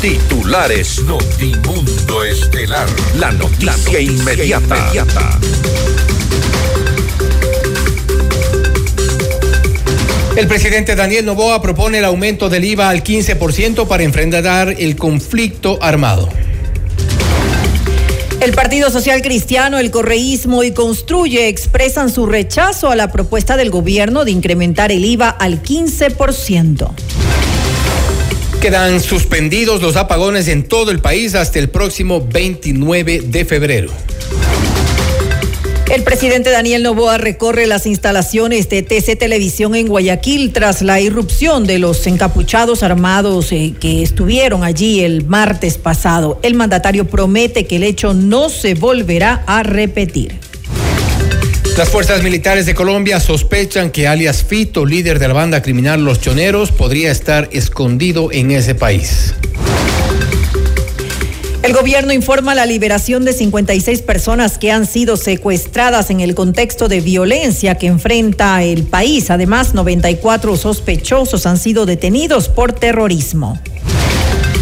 Titulares Notimundo Estelar. La noticia, inmediata. inmediata. El presidente Daniel Novoa propone el aumento del IVA al 15% para enfrentar el conflicto armado. El Partido Social Cristiano, el correísmo y Construye expresan su rechazo a la propuesta del gobierno de incrementar el IVA al 15%. Quedan suspendidos los apagones en todo el país hasta el próximo 29 de febrero. El presidente Daniel Novoa recorre las instalaciones de TC Televisión en Guayaquil tras la irrupción de los encapuchados armados eh, que estuvieron allí el martes pasado. El mandatario promete que el hecho no se volverá a repetir. Las fuerzas militares de Colombia sospechan que alias Fito, líder de la banda criminal Los Choneros, podría estar escondido en ese país. El gobierno informa la liberación de 56 personas que han sido secuestradas en el contexto de violencia que enfrenta el país. Además, 94 sospechosos han sido detenidos por terrorismo.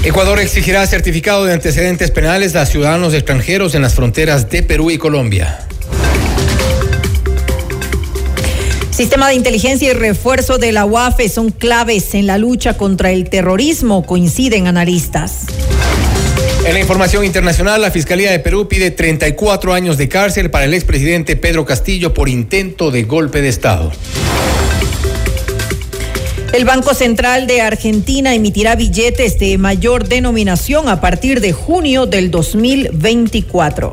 Ecuador exigirá certificado de antecedentes penales a ciudadanos extranjeros en las fronteras de Perú y Colombia. Sistema de inteligencia y refuerzo de la UAFE son claves en la lucha contra el terrorismo, coinciden analistas. En la información internacional, la Fiscalía de Perú pide 34 años de cárcel para el expresidente Pedro Castillo por intento de golpe de Estado. El Banco Central de Argentina emitirá billetes de mayor denominación a partir de junio del 2024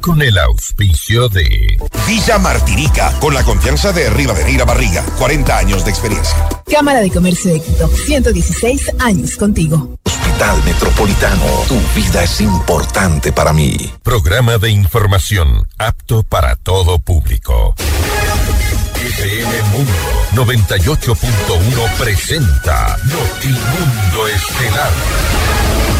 con el auspicio de Villa Martirica, con la confianza de Rivadeneira Barriga, 40 años de experiencia. Cámara de Comercio de Quito, 116 años contigo. Hospital Metropolitano, tu vida es importante para mí. Programa de información apto para todo público. FM Mundo 98.1 presenta Notimundo Estelar.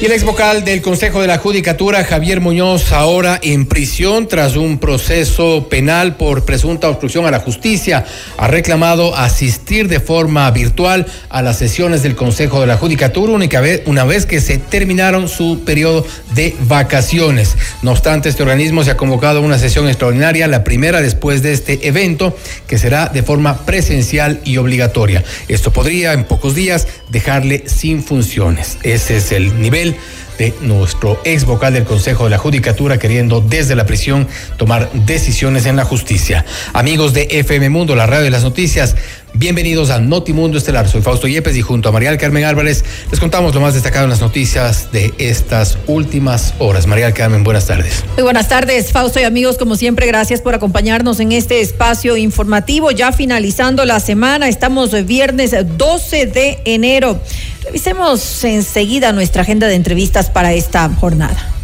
Y el ex vocal del Consejo de la Judicatura, Javier Muñoz, ahora en prisión tras un proceso penal por presunta obstrucción a la justicia, ha reclamado asistir de forma virtual a las sesiones del Consejo de la Judicatura única vez, una vez que se terminaron su periodo de vacaciones. No obstante, este organismo se ha convocado a una sesión extraordinaria, la primera después de este evento, que será de forma presencial y obligatoria. Esto podría en pocos días dejarle sin funciones. Ese es el nivel de nuestro ex vocal del Consejo de la Judicatura queriendo desde la prisión tomar decisiones en la justicia. Amigos de FM Mundo, la radio de las noticias, bienvenidos a Notimundo Estelar. Soy Fausto Yepes y junto a María Carmen Álvarez les contamos lo más destacado en las noticias de estas últimas horas. María Carmen, buenas tardes. Muy buenas tardes, Fausto y amigos, como siempre, gracias por acompañarnos en este espacio informativo. Ya finalizando la semana, estamos viernes 12 de enero. Revisemos enseguida nuestra agenda de entrevistas para esta jornada.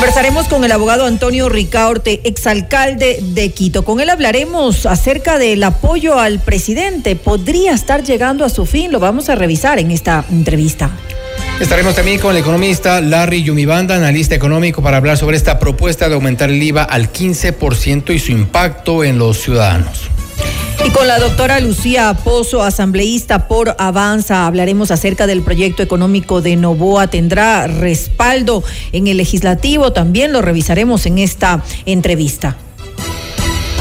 Conversaremos con el abogado Antonio Ricaurte, exalcalde de Quito. Con él hablaremos acerca del apoyo al presidente. ¿Podría estar llegando a su fin? Lo vamos a revisar en esta entrevista. Estaremos también con el economista Larry Yumibanda, analista económico, para hablar sobre esta propuesta de aumentar el IVA al 15% y su impacto en los ciudadanos. Y con la doctora Lucía Pozo, asambleísta por Avanza, hablaremos acerca del proyecto económico de Novoa. Tendrá respaldo en el legislativo, también lo revisaremos en esta entrevista.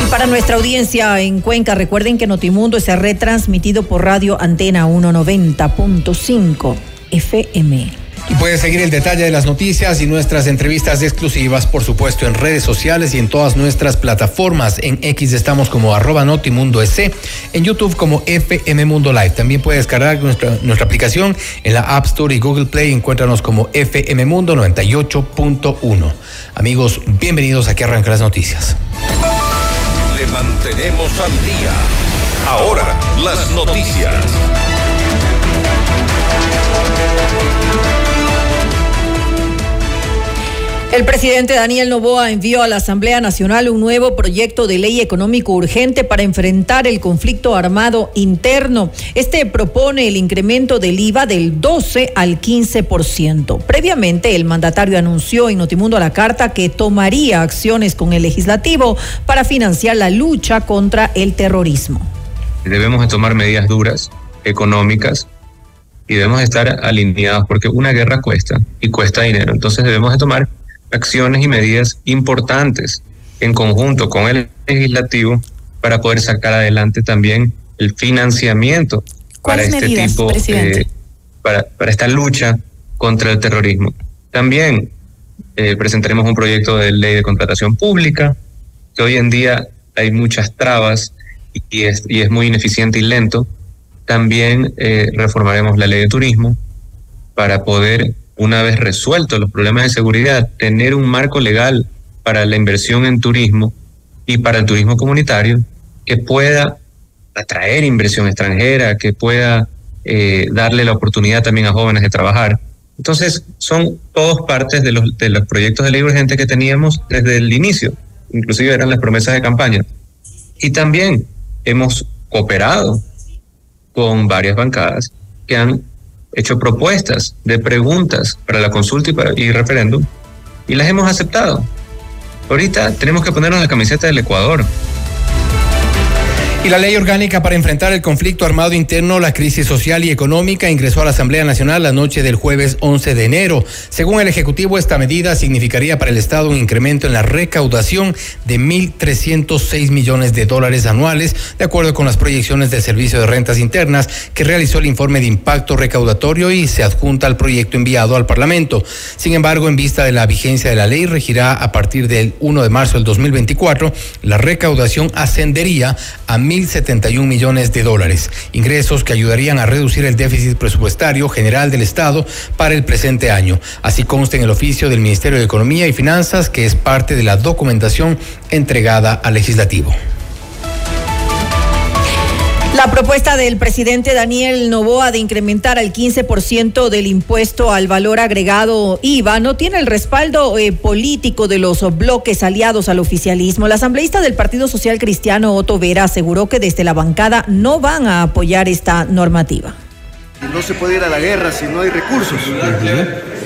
Y para nuestra audiencia en Cuenca, recuerden que Notimundo es retransmitido por Radio Antena 190.5 FM. Y puedes seguir el detalle de las noticias y nuestras entrevistas exclusivas, por supuesto, en redes sociales y en todas nuestras plataformas. En X estamos como arroba Notimundo S, en YouTube como FM Mundo Live. También puedes descargar nuestra, aplicación en la App Store y Google Play. Encuéntranos como FM Mundo 98.1. Amigos, bienvenidos aquí a Arrancar las Noticias. Le mantenemos al día. Ahora, las noticias. El presidente Daniel Novoa envió a la Asamblea Nacional un nuevo proyecto de ley económico urgente para enfrentar el conflicto armado interno. Este propone el incremento del IVA del 12 al 15%. Previamente, el mandatario anunció en Notimundo a la Carta que tomaría acciones con el legislativo para financiar la lucha contra el terrorismo. Debemos tomar medidas duras, económicas, y debemos estar alineados porque una guerra cuesta y cuesta dinero. Entonces debemos de tomar acciones y medidas importantes en conjunto con el legislativo para poder sacar adelante también el financiamiento para este tipo eh, para, para esta lucha contra el terrorismo. También eh, presentaremos un proyecto de ley de contratación pública, que hoy en día hay muchas trabas y es, y es muy ineficiente y lento. También eh, reformaremos la ley de turismo para poder una vez resueltos los problemas de seguridad, tener un marco legal para la inversión en turismo y para el turismo comunitario que pueda atraer inversión extranjera, que pueda eh, darle la oportunidad también a jóvenes de trabajar. Entonces, son todos partes de los, de los proyectos de ley urgente que teníamos desde el inicio, inclusive eran las promesas de campaña. Y también hemos cooperado con varias bancadas que han hecho propuestas de preguntas para la consulta y, para, y referéndum y las hemos aceptado. Ahorita tenemos que ponernos la camiseta del Ecuador. Y la ley orgánica para enfrentar el conflicto armado interno, la crisis social y económica ingresó a la Asamblea Nacional la noche del jueves 11 de enero. Según el Ejecutivo, esta medida significaría para el Estado un incremento en la recaudación de 1.306 millones de dólares anuales, de acuerdo con las proyecciones del Servicio de Rentas Internas, que realizó el informe de impacto recaudatorio y se adjunta al proyecto enviado al Parlamento. Sin embargo, en vista de la vigencia de la ley, regirá a partir del 1 de marzo del 2024, la recaudación ascendería a 1.071 millones de dólares, ingresos que ayudarían a reducir el déficit presupuestario general del Estado para el presente año. Así consta en el oficio del Ministerio de Economía y Finanzas, que es parte de la documentación entregada al legislativo. La propuesta del presidente Daniel Novoa de incrementar al 15% del impuesto al valor agregado IVA no tiene el respaldo eh, político de los bloques aliados al oficialismo. La asambleísta del Partido Social Cristiano, Otto Vera, aseguró que desde la bancada no van a apoyar esta normativa. No se puede ir a la guerra si no hay recursos.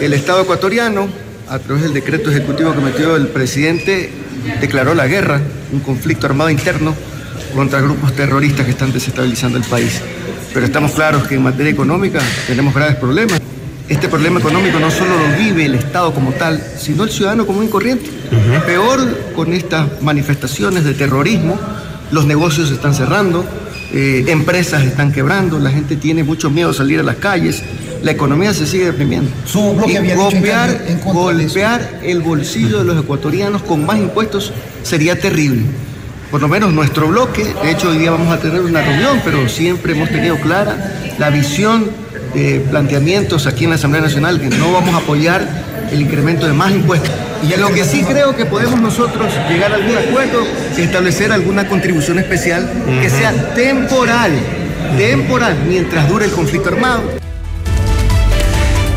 El Estado ecuatoriano, a través del decreto ejecutivo que metió el presidente, declaró la guerra, un conflicto armado interno contra grupos terroristas que están desestabilizando el país. Pero estamos claros que en materia económica tenemos graves problemas. Este problema económico no solo lo vive el Estado como tal, sino el ciudadano común y corriente. Peor con estas manifestaciones de terrorismo, los negocios se están cerrando, eh, empresas están quebrando, la gente tiene mucho miedo a salir a las calles, la economía se sigue deprimiendo. y golpear, golpear el bolsillo de los ecuatorianos con más impuestos sería terrible por lo menos nuestro bloque, de hecho hoy día vamos a tener una reunión, pero siempre hemos tenido clara la visión de planteamientos aquí en la Asamblea Nacional que no vamos a apoyar el incremento de más impuestos. Y lo que sí creo que podemos nosotros llegar a algún acuerdo es establecer alguna contribución especial que sea temporal, temporal, mientras dure el conflicto armado.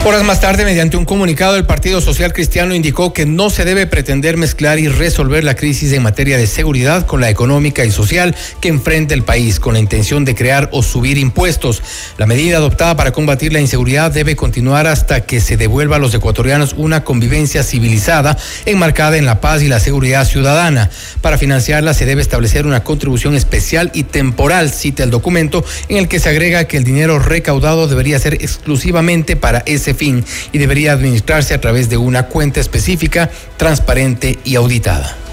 Horas más tarde, mediante un comunicado, el Partido Social Cristiano indicó que no se debe pretender mezclar y resolver la crisis en materia de seguridad con la económica y social que enfrenta el país, con la intención de crear o subir impuestos. La medida adoptada para combatir la inseguridad debe continuar hasta que se devuelva a los ecuatorianos una convivencia civilizada, enmarcada en la paz y la seguridad ciudadana. Para financiarla se debe establecer una contribución especial y temporal, cita el documento, en el que se agrega que el dinero recaudado debería ser exclusivamente para ese fin y debería administrarse a través de una cuenta específica, transparente y auditada.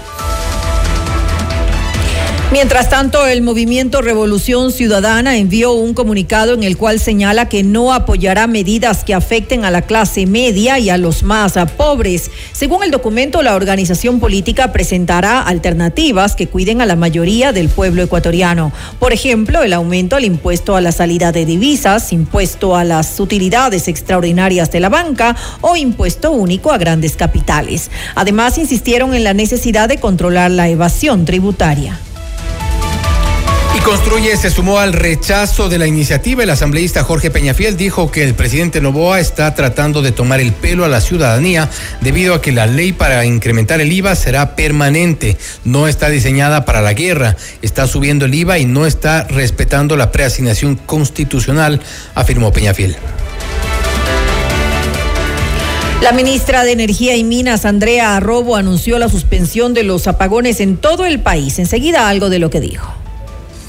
Mientras tanto, el movimiento Revolución Ciudadana envió un comunicado en el cual señala que no apoyará medidas que afecten a la clase media y a los más pobres. Según el documento, la organización política presentará alternativas que cuiden a la mayoría del pueblo ecuatoriano. Por ejemplo, el aumento al impuesto a la salida de divisas, impuesto a las utilidades extraordinarias de la banca o impuesto único a grandes capitales. Además, insistieron en la necesidad de controlar la evasión tributaria Construye se sumó al rechazo de la iniciativa. El asambleísta Jorge Peñafiel dijo que el presidente Novoa está tratando de tomar el pelo a la ciudadanía debido a que la ley para incrementar el IVA será permanente. No está diseñada para la guerra. Está subiendo el IVA y no está respetando la preasignación constitucional, afirmó Peñafiel. La ministra de Energía y Minas, Andrea Arrobo, anunció la suspensión de los apagones en todo el país. Enseguida algo de lo que dijo.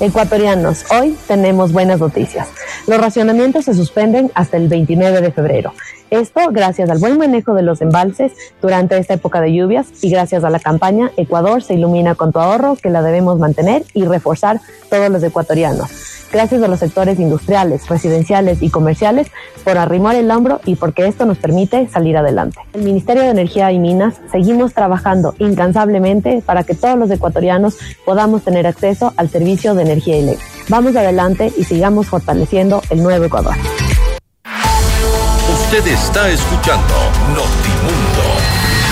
Ecuatorianos, hoy tenemos buenas noticias. Los racionamientos se suspenden hasta el 29 de febrero. Esto gracias al buen manejo de los embalses durante esta época de lluvias y gracias a la campaña Ecuador se ilumina con tu ahorro que la debemos mantener y reforzar todos los ecuatorianos gracias a los sectores industriales, residenciales y comerciales por arrimar el hombro y porque esto nos permite salir adelante. El Ministerio de Energía y Minas seguimos trabajando incansablemente para que todos los ecuatorianos podamos tener acceso al servicio de energía eléctrica. Vamos adelante y sigamos fortaleciendo el nuevo Ecuador. Usted está escuchando Notimundo.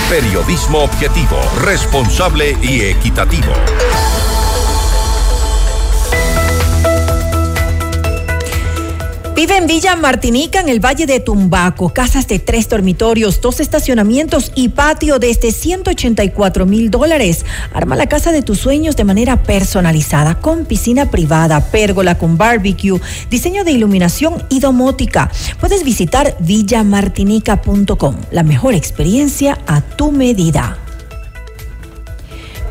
Periodismo objetivo, responsable y equitativo. Vive en Villa Martinica, en el Valle de Tumbaco. Casas de tres dormitorios, dos estacionamientos y patio desde 184 mil dólares. Arma la casa de tus sueños de manera personalizada, con piscina privada, pérgola con barbecue, diseño de iluminación y domótica. Puedes visitar villamartinica.com. La mejor experiencia a tu medida.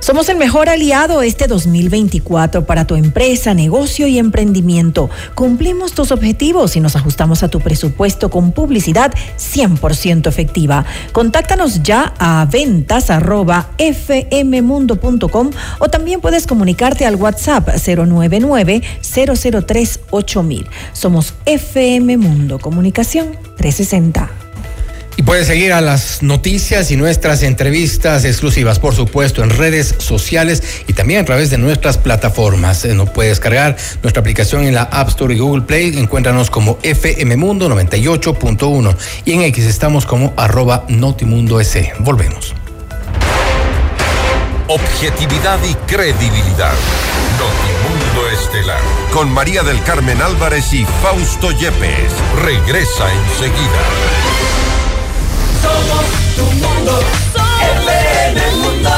Somos el mejor aliado este 2024 para tu empresa, negocio y emprendimiento. Cumplimos tus objetivos y nos ajustamos a tu presupuesto con publicidad 100% efectiva. Contáctanos ya a ventas fmmundo.com o también puedes comunicarte al WhatsApp 099 003 8000. Somos FM Mundo Comunicación 360. Y puedes seguir a las noticias y nuestras entrevistas exclusivas, por supuesto, en redes sociales y también a través de nuestras plataformas. Eh, no puedes cargar nuestra aplicación en la App Store y Google Play. Encuéntranos como FM Mundo 98.1 y en X estamos como arroba Notimundo S. Volvemos. Objetividad y credibilidad. Notimundo Estelar. Con María del Carmen Álvarez y Fausto Yepes. Regresa enseguida. Somos tu mundo. FM Mundo.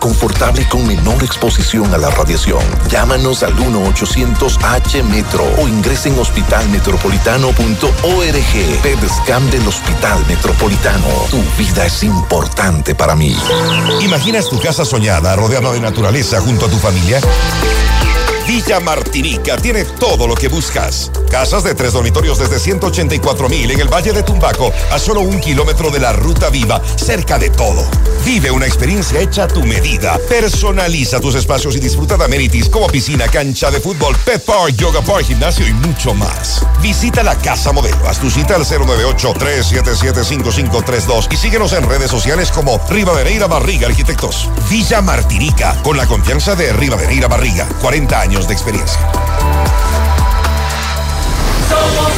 confortable con menor exposición a la radiación. Llámanos al 1-800-H-METRO o ingresen en hospitalmetropolitano.org. PED Scan del Hospital Metropolitano. Tu vida es importante para mí. ¿Imaginas tu casa soñada rodeada de naturaleza junto a tu familia? Villa Martinica tiene todo lo que buscas. Casas de tres dormitorios desde 184 mil en el Valle de Tumbaco, a solo un kilómetro de la Ruta Viva, cerca de todo. Vive una experiencia hecha a tu medida. Personaliza tus espacios y disfruta de amenities como piscina, cancha de fútbol, pet park, yoga park, gimnasio y mucho más. Visita la Casa Modelo. Haz tu cita al 098-377-5532 y síguenos en redes sociales como Rivadeneira Barriga Arquitectos. Villa Martinica, con la confianza de Rivadeneira Barriga. 40 años de experiencia. Somos.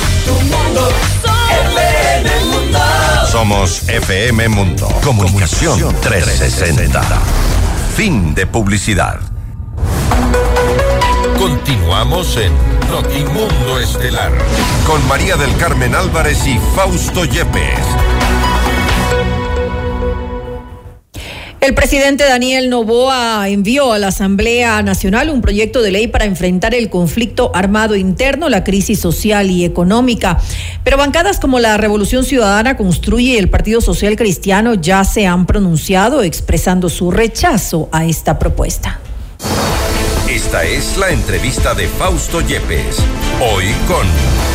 FM Mundo. Somos FM Mundo. Comunicación 360. Fin de publicidad. Continuamos en Notimundo Estelar con María del Carmen Álvarez y Fausto Yepes. El presidente Daniel Novoa envió a la Asamblea Nacional un proyecto de ley para enfrentar el conflicto armado interno, la crisis social y económica. Pero bancadas como la Revolución Ciudadana Construye y el Partido Social Cristiano ya se han pronunciado expresando su rechazo a esta propuesta. Esta es la entrevista de Fausto Yepes. Hoy con...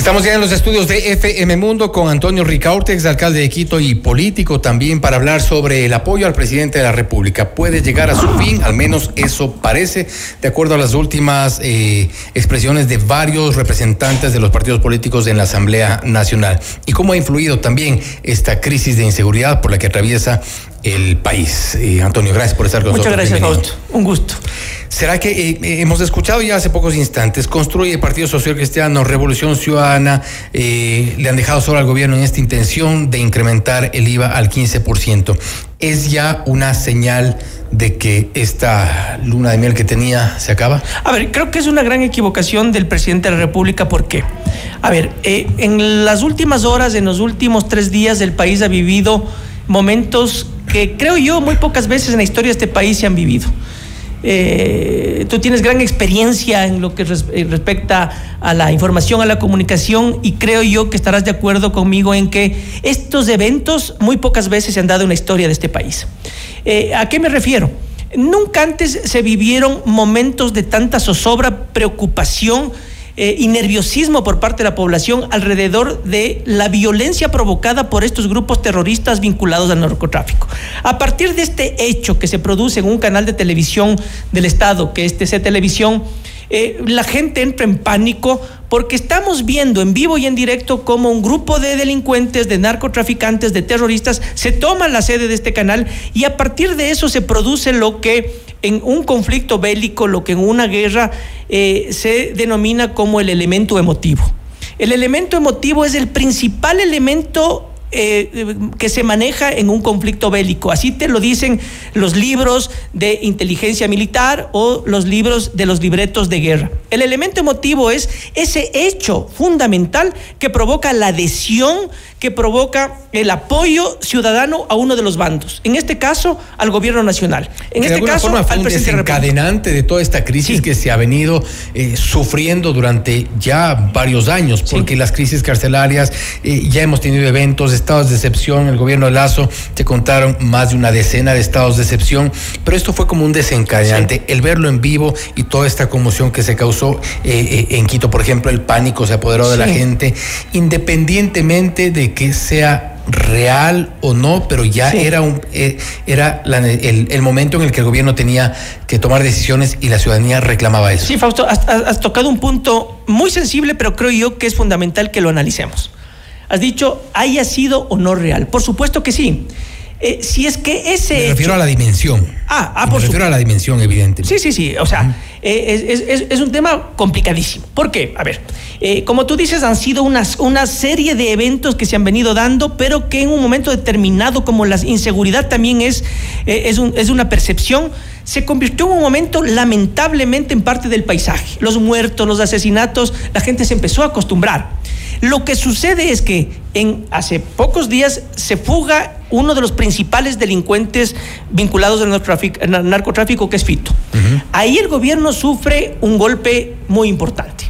Estamos ya en los estudios de FM Mundo con Antonio Ricaurte, alcalde de Quito y político también para hablar sobre el apoyo al presidente de la República. Puede llegar a su fin, al menos eso parece, de acuerdo a las últimas eh, expresiones de varios representantes de los partidos políticos en la Asamblea Nacional. Y cómo ha influido también esta crisis de inseguridad por la que atraviesa el país. Eh, Antonio, gracias por estar con Muchas nosotros. gracias, Bienvenido. Fausto. Un gusto. ¿Será que eh, eh, hemos escuchado ya hace pocos instantes, construye el Partido Social Cristiano, Revolución Ciudadana, eh, le han dejado solo al gobierno en esta intención de incrementar el IVA al 15%? ¿Es ya una señal de que esta luna de miel que tenía se acaba? A ver, creo que es una gran equivocación del presidente de la República. ¿Por qué? A ver, eh, en las últimas horas, en los últimos tres días, el país ha vivido momentos que creo yo muy pocas veces en la historia de este país se han vivido. Eh, tú tienes gran experiencia en lo que res- eh, respecta a la información, a la comunicación y creo yo que estarás de acuerdo conmigo en que estos eventos muy pocas veces se han dado en la historia de este país. Eh, ¿A qué me refiero? Nunca antes se vivieron momentos de tanta zozobra, preocupación eh, y nerviosismo por parte de la población alrededor de la violencia provocada por estos grupos terroristas vinculados al narcotráfico. A partir de este hecho que se produce en un canal de televisión del Estado, que es TC Televisión, eh, la gente entra en pánico porque estamos viendo en vivo y en directo cómo un grupo de delincuentes, de narcotraficantes, de terroristas se toma la sede de este canal y a partir de eso se produce lo que en un conflicto bélico, lo que en una guerra eh, se denomina como el elemento emotivo. El elemento emotivo es el principal elemento eh, que se maneja en un conflicto bélico. Así te lo dicen los libros de inteligencia militar o los libros de los libretos de guerra. El elemento emotivo es ese hecho fundamental que provoca la adhesión, que provoca el apoyo ciudadano a uno de los bandos. En este caso, al gobierno nacional. En que de este alguna caso, forma fue al un de desencadenante de toda esta crisis que se ha venido eh, sufriendo durante ya varios años, porque las crisis carcelarias, eh, ya hemos tenido eventos, estados de excepción, el gobierno de Lazo, te contaron más de una decena de estados de excepción, pero esto fue como un desencadenante, el verlo en vivo y toda esta conmoción que se causó eh, en Quito, por ejemplo, el pánico se apoderó de la gente, independientemente de que sea real o no, pero ya era un eh, era la- el, el momento en el que el gobierno tenía que tomar decisiones y la ciudadanía reclamaba eso. Sí, Fausto, has, has- has tocado un punto muy sensible, pero creo yo que es fundamental que lo analicemos. Has dicho, haya sido o no real. Por supuesto que sí. Eh, si es que ese Me hecho- refiero a la dimensión. Ah, ah, Me por refiero a la dimensión, evidente. Sí, sí, sí. O sea, eh, es, es- es- un tema complicadísimo. ¿Por qué? A ver, eh, como tú dices, han sido unas, una serie de eventos que se han venido dando, pero que en un momento determinado, como la inseguridad también es, es, un- es una percepción, se convirtió en un momento lamentablemente en parte del paisaje. Los muertos, los asesinatos, la gente se empezó a acostumbrar. Lo que sucede es que en hace pocos días se fuga uno de los principales delincuentes vinculados al narcotráfico, al narcotráfico, que es Fito. Ahí el gobierno sufre un golpe muy importante.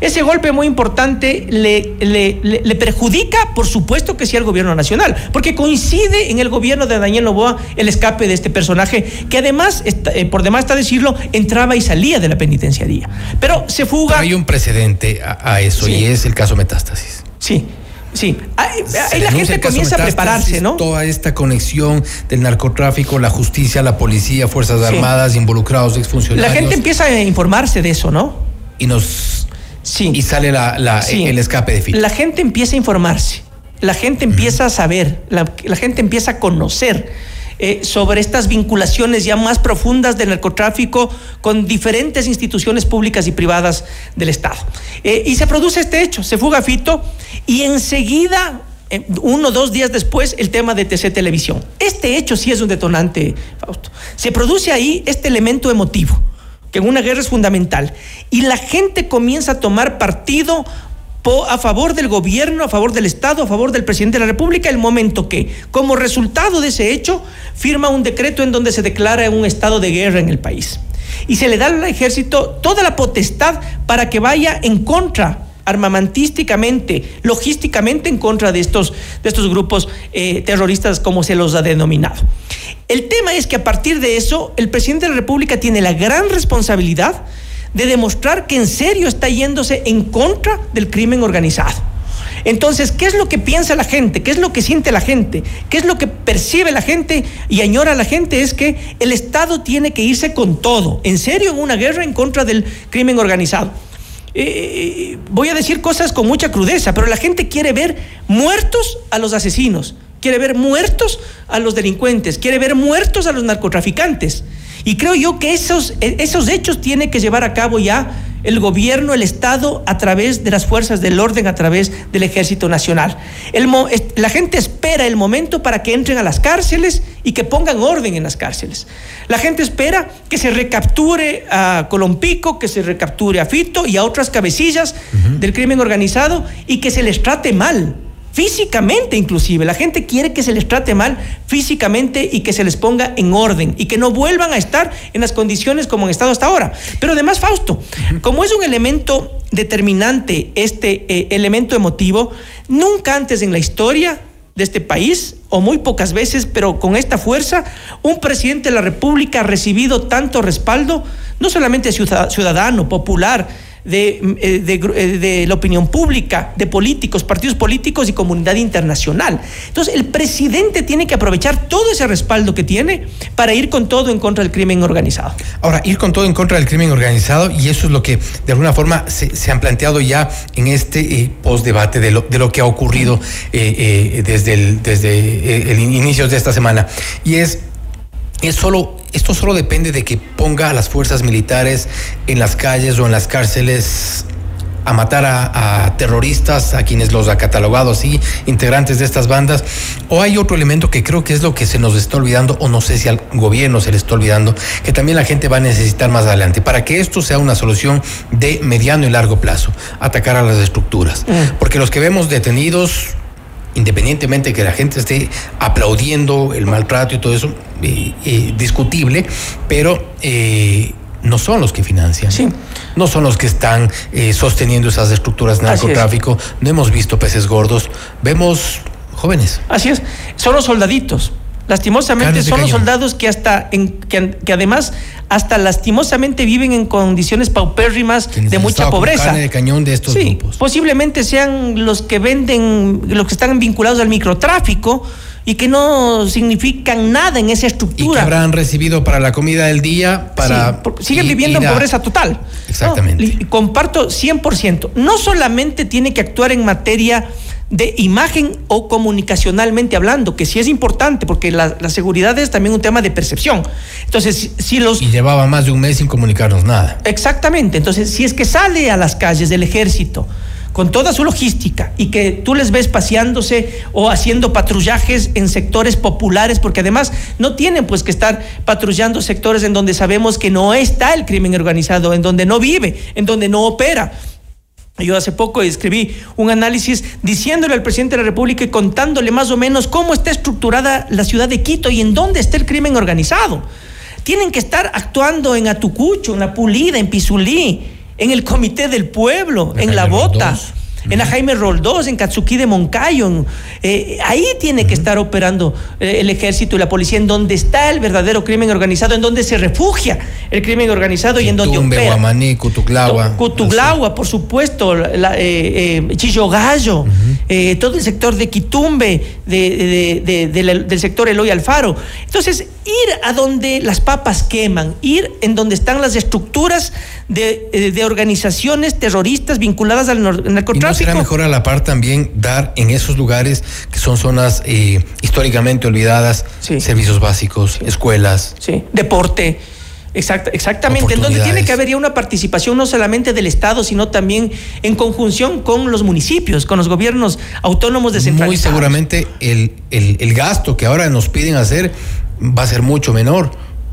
Ese golpe muy importante le, le- le- le perjudica, por supuesto que sí, al gobierno nacional, porque coincide en el gobierno de Daniel Novoa el escape de este personaje, que además, está- eh, por demás está decirlo, entraba y salía de la penitenciaría. Pero se fuga. Pero hay un precedente a, a eso Sí. y es el caso Metástasis. Sí, sí. Ahí, la gente comienza a prepararse, ¿no? Toda esta conexión del narcotráfico, la justicia, la policía, fuerzas Sí. armadas, involucrados, La exfuncionarios. gente empieza a informarse de eso, ¿no? y nos Sí. y sale la, la- Sí. el escape de Fito. La gente empieza a informarse, la gente empieza a saber, la, la gente empieza a conocer eh, sobre estas vinculaciones ya más profundas del narcotráfico con diferentes instituciones públicas y privadas del Estado. Eh, y se produce este hecho, se fuga Fito y enseguida, eh, uno o dos días después, el tema de TC Televisión. Este hecho sí es un detonante, Fausto. Se produce ahí este elemento emotivo que una guerra es fundamental. Y la gente comienza a tomar partido a favor del gobierno, a favor del Estado, a favor del presidente de la República, el momento que, como resultado de ese hecho, firma un decreto en donde se declara un estado de guerra en el país. Y se le da al ejército toda la potestad para que vaya en contra armamentísticamente, logísticamente en contra de estos, de estos grupos eh, terroristas como se los ha denominado. El tema es que a partir de eso, el presidente de la República tiene la gran responsabilidad de demostrar que en serio está yéndose en contra del crimen organizado. Entonces, ¿qué es lo que piensa la gente? ¿Qué es lo que siente la gente? ¿Qué es lo que percibe la gente y añora la gente? Es que el Estado tiene que irse con todo, en serio, en una guerra en contra del crimen organizado. Eh, eh, voy a decir cosas con mucha crudeza, pero la gente quiere ver muertos a los asesinos, quiere ver muertos a los delincuentes, quiere ver muertos a los narcotraficantes. Y creo yo que esos, e, esos hechos tiene que llevar a cabo ya el gobierno, el Estado, a través de las fuerzas del orden, a través del Ejército Nacional. la gente espera el momento para que entren a las cárceles y que pongan orden en las cárceles. La gente espera que se recapture a Colompico, que se recapture a Fito y a otras cabecillas del crimen organizado y que se les trate mal físicamente inclusive. La gente quiere que se les trate mal físicamente y que se les ponga en orden y que no vuelvan a estar en las condiciones como han estado hasta ahora. Pero además, Fausto, como es un elemento determinante este eh, elemento emotivo, nunca antes en la historia de este país, o muy pocas veces, pero con esta fuerza, un presidente de la República ha recibido tanto respaldo, no solamente ciudadano, popular, de, eh, eh, de, la opinión pública, de políticos, partidos políticos y comunidad internacional. Entonces, el presidente tiene que aprovechar todo ese respaldo que tiene para ir con todo en contra del crimen organizado. Ahora, ir con todo en contra del crimen organizado, y eso es lo que de alguna forma se, han planteado ya en este eh, postdebate de lo, de lo que ha ocurrido desde, el, desde el inicio de esta semana. Y es es solo, esto solo depende de que ponga a las fuerzas militares en las calles o en las cárceles a matar a, terroristas, a quienes los ha catalogado así, integrantes de estas bandas, o hay otro elemento que creo que es lo que se nos está olvidando, o no sé si al gobierno se le está olvidando, que también la gente va a necesitar más adelante, para que esto sea una solución de mediano y largo plazo, atacar a las estructuras. Mm. Porque los que vemos detenidos, independientemente de que la gente esté aplaudiendo el maltrato y todo eso, eh, eh, discutible, pero eh, no son los que financian. Sí. No son los que están sosteniendo esas estructuras de narcotráfico. No hemos visto peces gordos, vemos jóvenes. Así es, son los soldaditos. Lastimosamente son los soldados que hasta en, que, además hasta lastimosamente viven en condiciones paupérrimas de mucha pobreza. de cañón de estos sí, Posiblemente sean los que venden, los que están vinculados al microtráfico y que no significan nada en esa estructura. Y que habrán recibido para la comida del día, para... siguen viviendo en pobreza total. Exactamente. comparto 100%. No solamente tiene que actuar en materia de imagen o comunicacionalmente hablando, que sí es importante, porque la, seguridad es también un tema de percepción. Entonces, si, los... Y llevaba más de un mes sin comunicarnos nada. Exactamente. Entonces, si es que sale a las calles del ejército con toda su logística y que tú les ves paseándose o haciendo patrullajes en sectores populares, porque además no tienen pues que estar patrullando sectores en donde sabemos que no está el crimen organizado, en donde no vive, en donde no opera. Yo hace poco escribí un análisis diciéndole al presidente de la República y contándole más o menos cómo está estructurada la ciudad de Quito y en dónde está el crimen organizado. Tienen que estar actuando en Atucucho, en La Pulida, en Pizulí, en el Comité del Pueblo, en La Bota en la Jaime Roldós, en Katsuki de Moncayo. Eh, ahí tiene que estar operando eh, el ejército y la policía, en donde está el verdadero crimen organizado, en donde se refugia el crimen organizado y en donde opera. Guamaní, Cutuglagua. Cutuglagua, por supuesto, la, eh, Chillogallo, todo el sector de Quitumbe, del sector Eloy Alfaro. Entonces, ir a donde las papas queman, ir en donde están las estructuras de, organizaciones terroristas vinculadas al narcotráfico será mejor a la par también dar en esos lugares que son zonas eh, históricamente olvidadas servicios básicos, escuelas? Sí, deporte. exactamente, en donde tiene que haber ya una participación no solamente del Estado, sino también en conjunción con los municipios, con los gobiernos autónomos descentralizados. Muy seguramente el, el gasto que ahora nos piden hacer va a ser mucho menor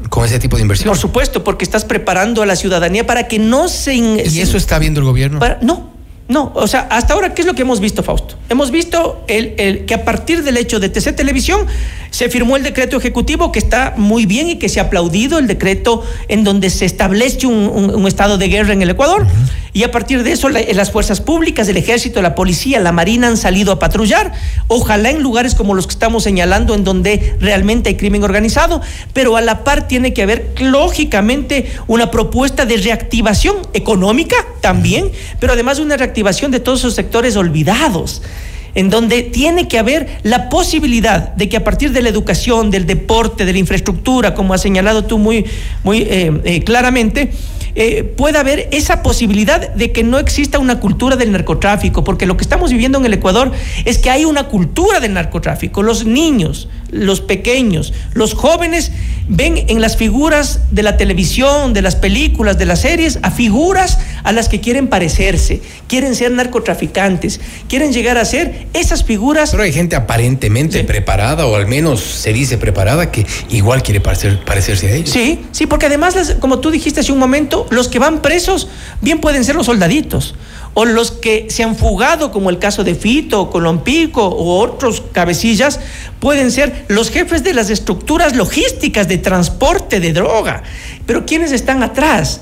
con ese tipo de inversión. Por supuesto, porque estás preparando a la ciudadanía para que no se... ¿Y eso está viendo el gobierno? no, No, o sea, hasta ahora, ¿qué es lo que hemos visto, Fausto? Hemos visto el, que a partir del hecho de TC Televisión se firmó el decreto ejecutivo que está muy bien y que se ha aplaudido, el decreto en donde se establece un, estado de guerra en el Ecuador. Y a partir de eso, las fuerzas públicas, el ejército, la policía, la marina han salido a patrullar. Ojalá en lugares como los que estamos señalando, en donde realmente hay crimen organizado, pero a la par tiene que haber, lógicamente, una propuesta de reactivación económica también, pero además una reactivación de todos esos sectores olvidados en donde tiene que haber la posibilidad de que a partir de la educación, del deporte, de la infraestructura, como has señalado tú muy, muy eh, eh, claramente, eh, pueda haber esa posibilidad de que no exista una cultura del narcotráfico, porque lo que estamos viviendo en el Ecuador es que hay una cultura del narcotráfico. Los niños, los pequeños, los jóvenes ven en las figuras de la televisión, de las películas, de las series, a figuras a las que quieren parecerse, quieren ser narcotraficantes, quieren llegar a ser esas figuras. Pero hay gente aparentemente preparada, o al menos se dice preparada, que igual quiere parecerse a ellos. Sí, sí, porque además, como tú dijiste hace un momento, los que van presos bien pueden ser los soldaditos o los que se han fugado, como el caso de Fito, Colompico o otros cabecillas, pueden ser los jefes de las estructuras logísticas de transporte de droga. Pero ¿quiénes están atrás?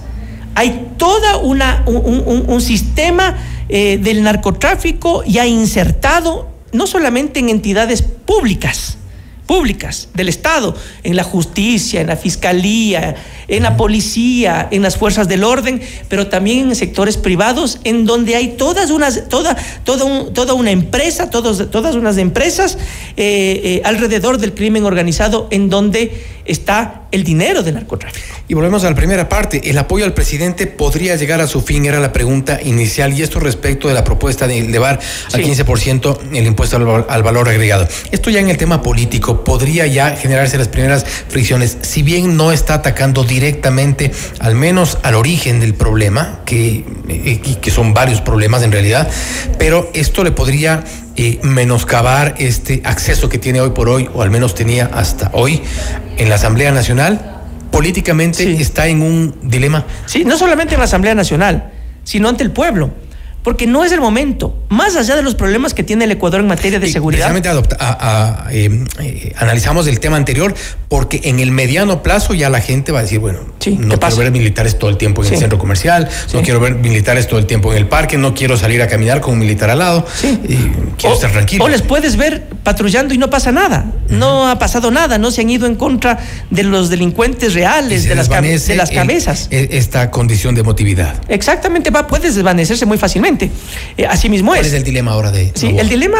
Hay todo una, un, sistema eh, del narcotráfico ya insertado no solamente en entidades públicas, públicas del Estado, en la justicia, en la fiscalía, en la policía, en las fuerzas del orden, pero también en sectores privados, en donde hay todas unas, toda, toda, toda una empresa, todos, todas unas empresas eh, eh, alrededor del crimen organizado, en donde está el dinero del narcotráfico. Y volvemos a la primera parte. El apoyo al presidente podría llegar a su fin, era la pregunta inicial, y esto respecto de la propuesta de elevar al 15% el impuesto al, valor agregado. Esto ya en el tema político podría ya generarse las primeras fricciones, si bien no está atacando directamente, al menos al origen del problema, que, eh, que son varios problemas en realidad, pero esto le podría eh, menoscabar este acceso que tiene hoy por hoy, o al menos tenía hasta hoy, en la Asamblea Nacional, políticamente está en un dilema. Sí, no solamente en la Asamblea Nacional, sino ante el pueblo porque no es el momento. Más allá de los problemas que tiene el Ecuador en materia de seguridad. Precisamente eh, eh, analizamos el tema anterior, porque en el mediano plazo ya la gente va a decir, bueno, no quiero ver militares todo el tiempo en el centro comercial, no quiero ver militares todo el tiempo en el parque, no quiero salir a caminar con un militar al lado, quiero estar tranquilo. O les puedes ver patrullando y no pasa nada, no ha pasado nada, no se han ido en contra de los delincuentes reales, de las, de las cabezas. E, esta condición de emotividad. Exactamente, va, puedes desvanecerse muy fácilmente. Eh, así mismo es. ¿Cuál es el dilema ahora de.? Sí, el dilema,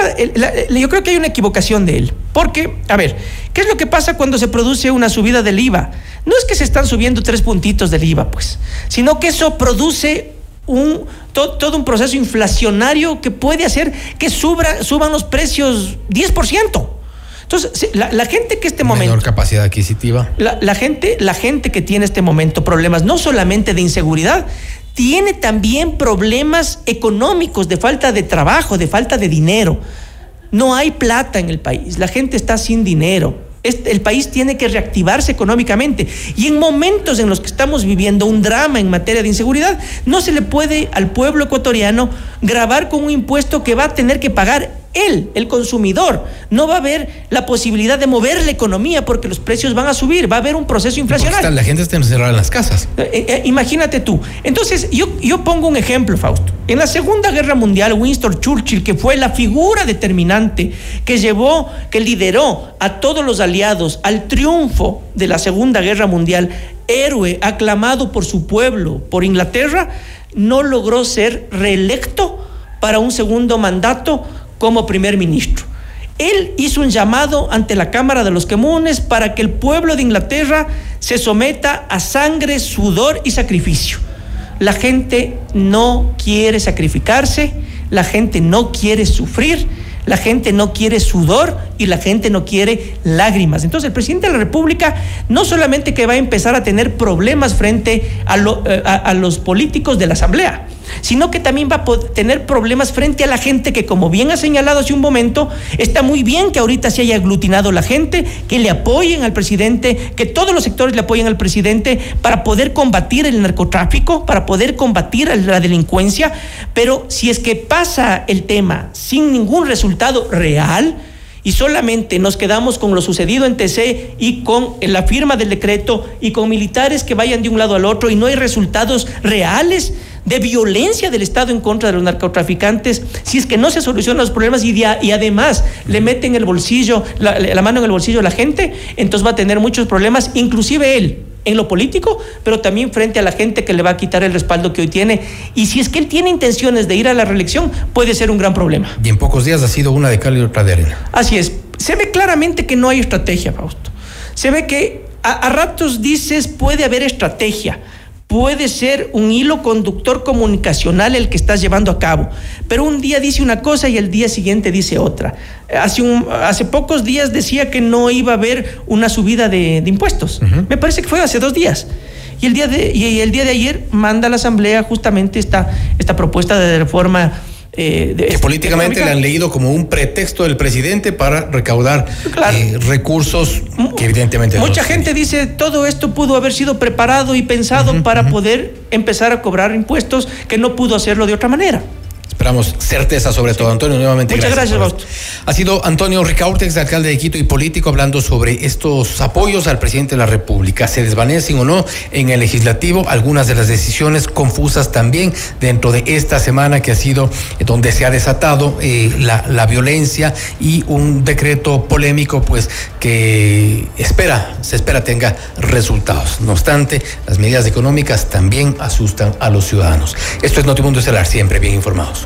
yo creo que hay una equivocación de él. Porque, a ver, ¿qué es lo que pasa cuando se produce una subida del IVA? No es que se están subiendo tres puntitos del IVA, pues, sino que eso produce un, todo, un proceso inflacionario que puede hacer que suban los precios 10%. Entonces, la, gente que este momento. Menor capacidad adquisitiva. La, gente, la gente que tiene este momento problemas, no solamente de inseguridad, tiene también problemas económicos, de falta de trabajo, de falta de dinero. No hay plata en el país, la gente está sin dinero. El país tiene que reactivarse económicamente. Y en momentos en los que estamos viviendo un drama en materia de inseguridad, no se le puede al pueblo ecuatoriano grabar con un impuesto que va a tener que pagar él, el consumidor, no va a haber la posibilidad de mover la economía porque los precios van a subir, va a haber un proceso inflacionario. la gente está encerrada en las casas. Eh, eh, eh, imagínate tú. Entonces, yo, yo pongo un ejemplo, Fausto. En la Segunda Guerra Mundial, Winston Churchill, que fue la figura determinante que llevó, que lideró a todos los aliados al triunfo de la Segunda Guerra Mundial, héroe aclamado por su pueblo, por Inglaterra, no logró ser reelecto para un segundo mandato como primer ministro. Él hizo un llamado ante la Cámara de los Comunes para que el pueblo de Inglaterra se someta a sangre, sudor y sacrificio. La gente no quiere sacrificarse, la gente no quiere sufrir, la gente no quiere sudor y la gente no quiere lágrimas. Entonces el presidente de la República no solamente que va a empezar a tener problemas frente a, eh, a los políticos de la Asamblea, sino que también va a tener problemas frente a la gente que, como bien ha señalado hace un momento, está muy bien que ahorita se haya aglutinado la gente, que le apoyen al presidente, que todos los sectores le apoyen al presidente para poder combatir el narcotráfico, para poder combatir la delincuencia, pero si es que pasa el tema sin ningún resultado real, y solamente nos quedamos con lo sucedido en TC y con la firma del decreto y con militares que vayan de un lado al otro y no hay resultados reales de violencia del Estado en contra de los narcotraficantes, si es que no se solucionan los problemas y, y además le meten el bolsillo, la, la mano en el bolsillo a la gente, entonces va a tener muchos problemas, inclusive él en lo político, pero también frente a la gente que le va a quitar el respaldo que hoy tiene. Y si es que él tiene intenciones de ir a la reelección, puede ser un gran problema. Y en pocos días ha sido una de cal y otra de arena. Así es. Se ve claramente que no hay estrategia, Fausto. Se ve que a ratos dices puede haber estrategia puede ser un hilo conductor comunicacional el que estás llevando a cabo, pero un día dice una cosa y el día siguiente dice otra. Hace, un, hace pocos días decía que no iba a haber una subida de, impuestos. Me parece que fue hace dos días. Y el día de, y el día de ayer manda a la Asamblea justamente esta, esta propuesta de reforma eh, que políticamente le han leído como un pretexto del presidente para recaudar eh, recursos que evidentemente mucha gente dice todo esto pudo haber sido preparado y pensado para poder empezar a cobrar impuestos que no pudo hacerlo de otra manera Esperamos certeza sobre todo. Antonio, nuevamente. Muchas gracias, gracias Ha sido Antonio Ricaurtex, alcalde de Quito y político, hablando sobre estos apoyos al presidente de la República. ¿Se desvanecen o no en el legislativo? Algunas de las decisiones confusas también dentro de esta semana que ha sido donde se ha desatado eh, la, la violencia y un decreto polémico, pues que espera, se espera tenga resultados. No obstante, las medidas económicas también asustan a los ciudadanos. Esto es Notimundo Estelar, siempre bien informados.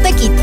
de Quito.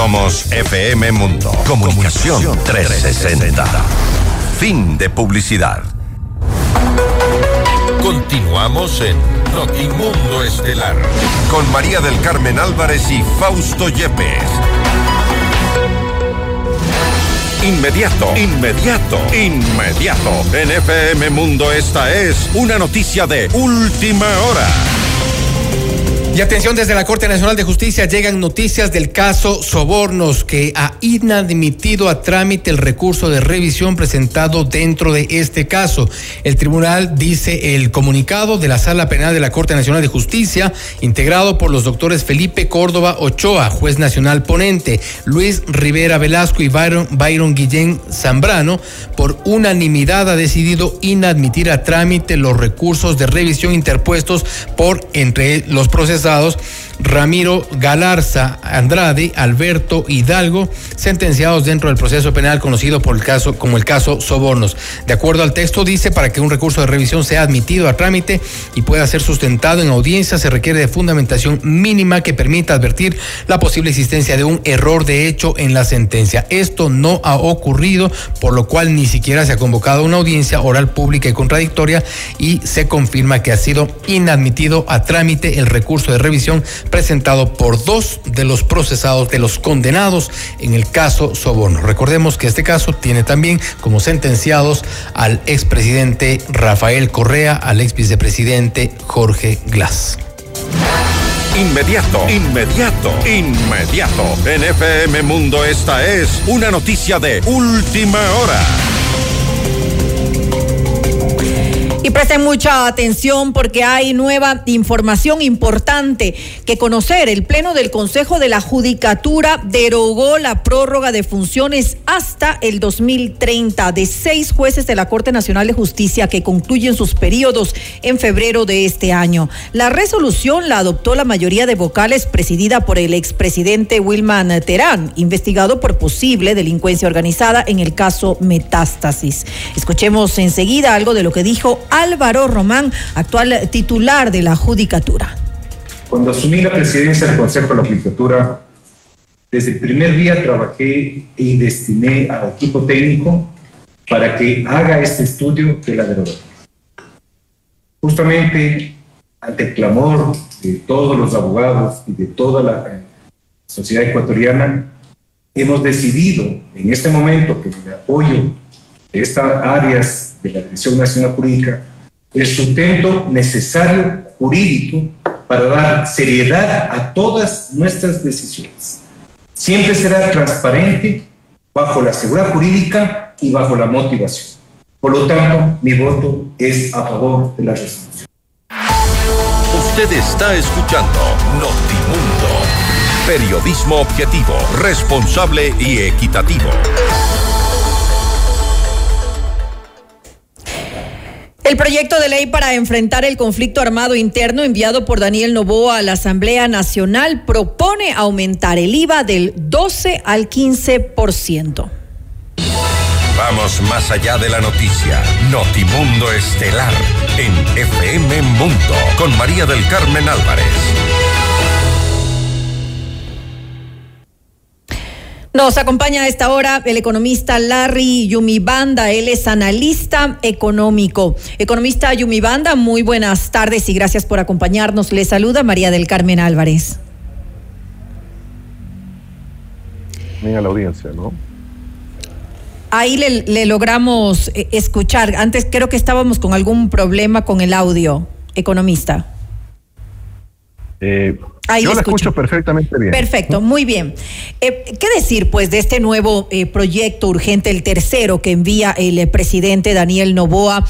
Somos FM Mundo. Comunicación 360. Fin de publicidad. Continuamos en Notimundo Estelar con María del Carmen Álvarez y Fausto Yepes. Inmediato, inmediato, inmediato. En FM Mundo esta es una noticia de última hora. Y atención, desde la Corte Nacional de Justicia llegan noticias del caso Sobornos, que ha inadmitido a trámite el recurso de revisión presentado dentro de este caso. El tribunal dice el comunicado de la Sala Penal de la Corte Nacional de Justicia, integrado por los doctores Felipe Córdoba Ochoa, juez nacional ponente, Luis Rivera Velasco y Byron, Byron Guillén Zambrano, por unanimidad ha decidido inadmitir a trámite los recursos de revisión interpuestos por entre los procesos Ramiro Galarza Andrade, Alberto Hidalgo, sentenciados dentro del proceso penal conocido por el caso como el caso Sobornos. De acuerdo al texto dice para que un recurso de revisión sea admitido a trámite y pueda ser sustentado en audiencia se requiere de fundamentación mínima que permita advertir la posible existencia de un error de hecho en la sentencia. Esto no ha ocurrido, por lo cual ni siquiera se ha convocado una audiencia oral pública y contradictoria y se confirma que ha sido inadmitido a trámite el recurso de revisión presentado por dos de los procesados, de los condenados en el caso Soborno. Recordemos que este caso tiene también como sentenciados al expresidente Rafael Correa, al ex vicepresidente Jorge Glass. Inmediato, inmediato, inmediato. En FM Mundo esta es una noticia de última hora. Y presten mucha atención porque hay nueva información importante que conocer. El Pleno del Consejo de la Judicatura derogó la prórroga de funciones hasta el 2030 de seis jueces de la Corte Nacional de Justicia que concluyen sus periodos en febrero de este año. La resolución la adoptó la mayoría de vocales presidida por el expresidente Wilman Terán, investigado por posible delincuencia organizada en el caso Metástasis. Escuchemos enseguida algo de lo que dijo Álvaro Román, actual titular de la Judicatura. Cuando asumí la presidencia del Consejo de la Judicatura, desde el primer día trabajé y destiné al equipo técnico para que haga este estudio de la derogación. Justamente ante el clamor de todos los abogados y de toda la sociedad ecuatoriana, hemos decidido en este momento que el apoyo de estas áreas de la Dirección Nacional Jurídica el sustento necesario jurídico para dar seriedad a todas nuestras decisiones. Siempre será transparente bajo la seguridad jurídica y bajo la motivación. Por lo tanto, mi voto es a favor de la resolución. Usted está escuchando Notimundo. Periodismo objetivo, responsable y equitativo. El proyecto de ley para enfrentar el conflicto armado interno enviado por Daniel Novoa a la Asamblea Nacional propone aumentar el IVA del 12 al 15%. Vamos más allá de la noticia. Notimundo Estelar en FM Mundo con María del Carmen Álvarez. Nos acompaña a esta hora el economista Larry Yumibanda. Él es analista económico. Economista Yumibanda, muy buenas tardes y gracias por acompañarnos. Le saluda María del Carmen Álvarez. Mira la audiencia, ¿no? Ahí le, le logramos eh, escuchar. Antes creo que estábamos con algún problema con el audio, economista. Eh, yo lo escucho. perfectamente bien. Perfecto, muy bien. Eh, ¿Qué decir, pues, de este nuevo eh, proyecto urgente, el tercero que envía el eh, presidente Daniel Novoa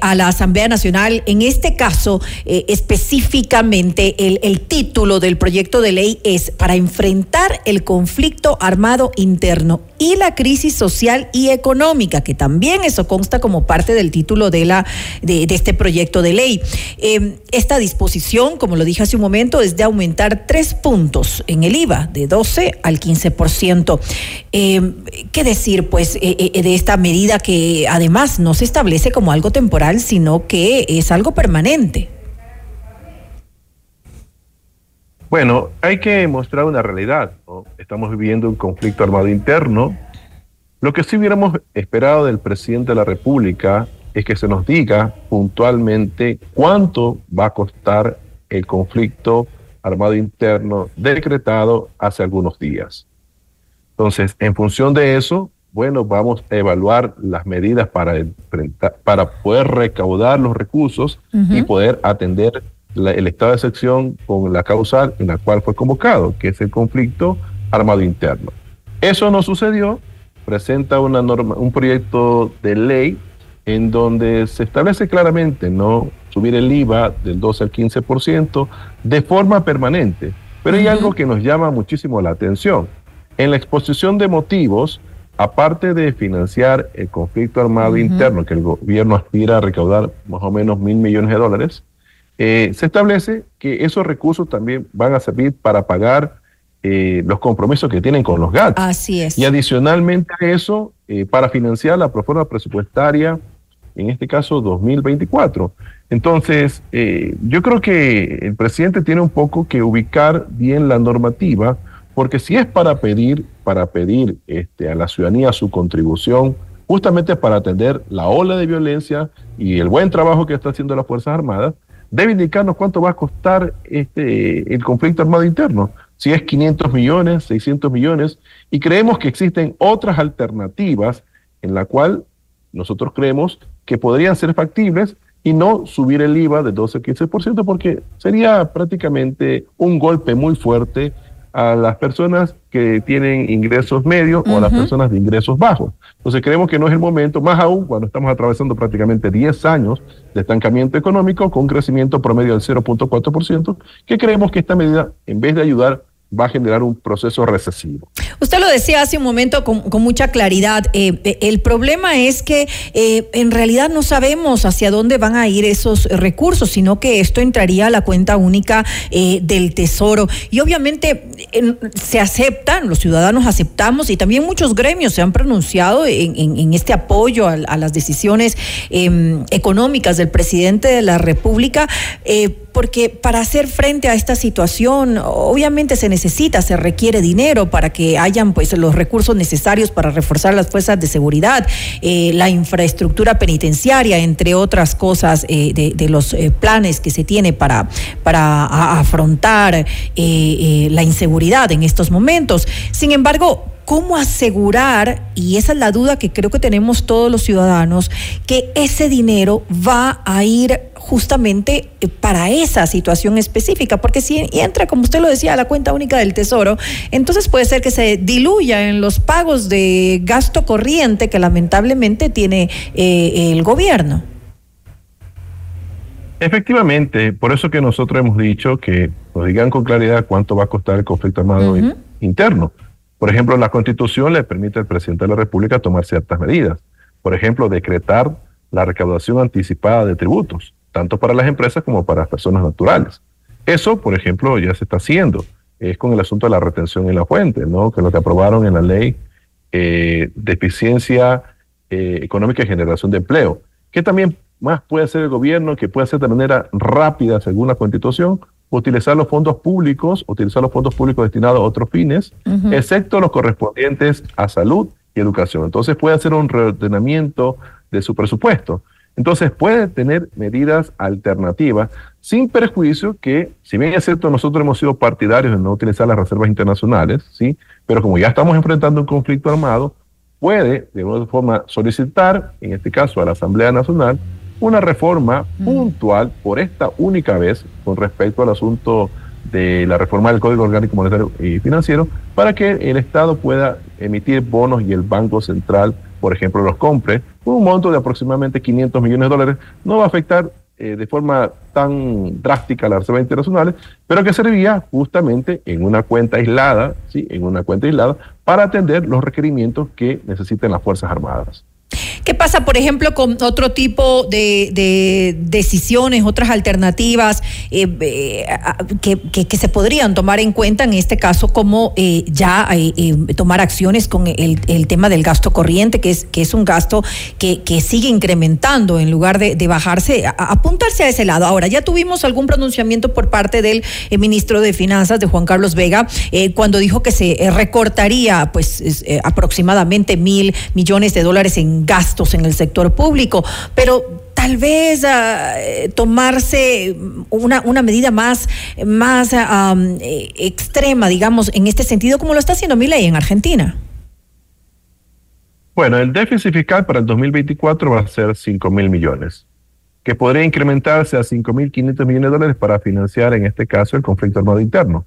a la Asamblea Nacional? En este caso, específicamente, el, el título del proyecto de ley es para enfrentar el conflicto armado interno y la crisis social y económica, que también eso consta como parte del título de, la, de, este proyecto de ley. Esta disposición, como lo dije hace un momento, es de aumentar tres puntos en el IVA, de 12 al 15%. Em, ¿Qué decir, pues, eh, eh, de esta medida que además no se establece como algo temporal, sino que es algo permanente? Bueno, hay que mostrar una realidad. Estamos viviendo un conflicto armado interno. Lo que sí hubiéramos esperado del presidente de la República es que se nos diga puntualmente cuánto va a costar el conflicto armado interno decretado hace algunos días. Entonces, en función de eso, bueno, vamos a evaluar las medidas para, para poder recaudar los recursos y poder atender el estado de excepción con la causal en la cual fue convocado, que es el conflicto armado interno. Eso no sucedió, presenta una norma, un proyecto de ley en donde se establece claramente no subir el IVA del 12 al 15% de forma permanente. Pero hay algo que nos llama muchísimo la atención. En la exposición de motivos, aparte de financiar el conflicto armado interno, que el gobierno aspira a recaudar más o menos mil millones de dólares, eh, se establece que esos recursos también van a servir para pagar eh, los compromisos que tienen con los GATS. Así es. Y adicionalmente a eso, eh, para financiar la proforma presupuestaria, en este caso 2024. Entonces, yo creo que el presidente tiene un poco que ubicar bien la normativa, porque si es para pedir, para pedir este, a la ciudadanía su contribución, justamente para atender la ola de violencia y el buen trabajo que está haciendo las Fuerzas Armadas, debe indicarnos cuánto va a costar este, el conflicto armado interno, si es 500 millones, 600 millones, y creemos que existen otras alternativas en la cual nosotros creemos que podrían ser factibles y no subir el IVA de 12 a 15%, porque sería prácticamente un golpe muy fuerte a las personas que tienen ingresos medios o a las personas de ingresos bajos. Entonces creemos que no es el momento, más aún cuando estamos atravesando prácticamente 10 años de estancamiento económico con un crecimiento promedio del 0.4%, que creemos que esta medida, en vez de ayudar, va a generar un proceso recesivo. Usted lo decía hace un momento con, mucha claridad. Eh, eh, el problema es que eh, en realidad no sabemos hacia dónde van a ir esos recursos, sino que esto entraría a la cuenta única del Tesoro. Y obviamente se aceptan, los ciudadanos aceptamos y también muchos gremios se han pronunciado en, este apoyo a, las decisiones em, económicas del presidente de la República porque para hacer frente a esta situación, obviamente se necesita, se requiere dinero para que hayan pues los recursos necesarios para reforzar las fuerzas de seguridad, eh, la infraestructura penitenciaria, entre otras cosas eh, de, los eh, planes que se tiene para, para afrontar la inseguridad en estos momentos. Sin embargo, ¿Cómo asegurar, y esa es la duda que creo que tenemos todos los ciudadanos, que ese dinero va a ir justamente eh, para esa situación específica, porque si entra, como usted lo decía, a la cuenta única del Tesoro, entonces puede ser que se diluya en los pagos de gasto corriente que lamentablemente tiene eh, el gobierno. Efectivamente, por eso que nosotros hemos dicho que nos digan con claridad cuánto va a costar el conflicto armado interno. Por ejemplo, la Constitución le permite al presidente de la República tomar ciertas medidas. Por ejemplo, decretar la recaudación anticipada de tributos, tanto para las empresas como para las personas naturales. Eso, por ejemplo, ya se está haciendo. Es con el asunto de la retención en la fuente, ¿no? que lo que aprobaron en la ley eh, de eficiencia eh, económica y generación de empleo. ¿Qué también más puede hacer el gobierno? Que puede hacer de manera rápida, según la Constitución, utilizar los fondos públicos, utilizar los fondos públicos destinados a otros fines, excepto los correspondientes a salud y educación. Entonces puede hacer un reordenamiento de su presupuesto. Entonces puede tener medidas alternativas sin perjuicio que, si bien es cierto, nosotros hemos sido partidarios de no utilizar las reservas internacionales, ¿sí? pero como ya estamos enfrentando un conflicto armado, puede de alguna forma solicitar, en este caso a la Asamblea Nacional, una reforma puntual por esta única vez con respecto al asunto de la reforma del Código Orgánico Monetario y Financiero para que el Estado pueda emitir bonos y el Banco Central, por ejemplo, los compre por un monto de aproximadamente 500 millones de dólares. No va a afectar eh, de forma tan drástica a las reservas internacionales, pero que servía justamente en una cuenta aislada, ¿sí? en una cuenta aislada, para atender los requerimientos que necesiten las Fuerzas Armadas. ¿Qué pasa, por ejemplo, con otro tipo de, decisiones, otras alternativas eh, eh, que, se podrían tomar en cuenta en este caso, como eh, ya tomar acciones con el, tema del gasto corriente, que es, que es un gasto que, sigue incrementando en lugar de, bajarse, apuntarse a ese lado? Ahora, ya tuvimos algún pronunciamiento por parte del ministro de Finanzas, de Juan Carlos Vega, cuando dijo que se recortaría pues aproximadamente mil millones de dólares en gasto en el sector público, pero tal vez ah, tomarse una, una, medida más, más eh, extrema, digamos, en este sentido, como lo está haciendo mi ley en Argentina. Bueno, el déficit fiscal para el 2024 va a ser 5 mil millones, que podría incrementarse a 5 mil 500 millones de dólares para financiar, en este caso, el conflicto armado interno.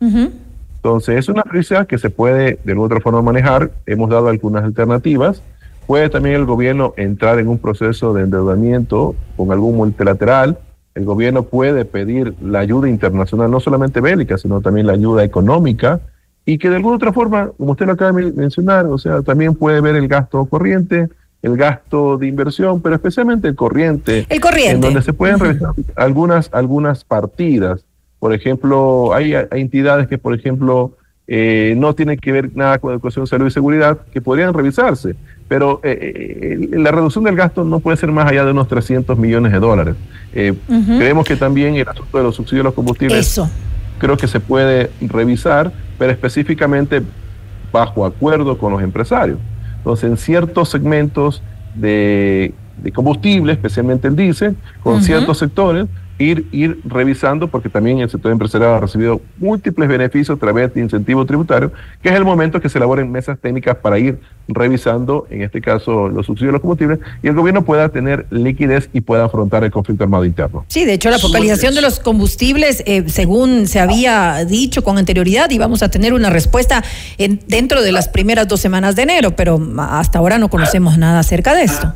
Entonces, es una prisa que se puede de alguna otra forma manejar. Hemos dado algunas alternativas Puede también el gobierno entrar en un proceso de endeudamiento con algún multilateral. El gobierno puede pedir la ayuda internacional, no solamente bélica, sino también la ayuda económica, y que de alguna otra forma, como usted lo acaba de mencionar, o sea, también puede ver el gasto corriente el gasto de inversión, pero especialmente el corriente. El corriente. En donde se pueden revisar algunas, algunas partidas. Por ejemplo, hay, hay entidades que, por ejemplo, eh, no tienen que ver nada con educación, salud y seguridad, que podrían revisarse. Pero eh, la reducción del gasto no puede ser más allá de unos 300 millones de dólares. Creemos que también el asunto de los subsidios a los combustibles Eso. creo que se puede revisar, pero específicamente bajo acuerdo con los empresarios. Entonces, en ciertos segmentos de, de combustible, especialmente el diésel, con ciertos sectores, ir, ir revisando, porque también el sector empresarial ha recibido múltiples beneficios a través de incentivos tributarios, que es el momento que se elaboren mesas técnicas para ir revisando, en este caso, los subsidios de los combustibles, y el gobierno pueda tener liquidez y pueda afrontar el conflicto armado interno. Sí, de hecho, la focalización de los combustibles, eh, según se había dicho con anterioridad, íbamos a tener una respuesta en, dentro de las primeras dos semanas de enero, pero hasta ahora no conocemos nada acerca de esto.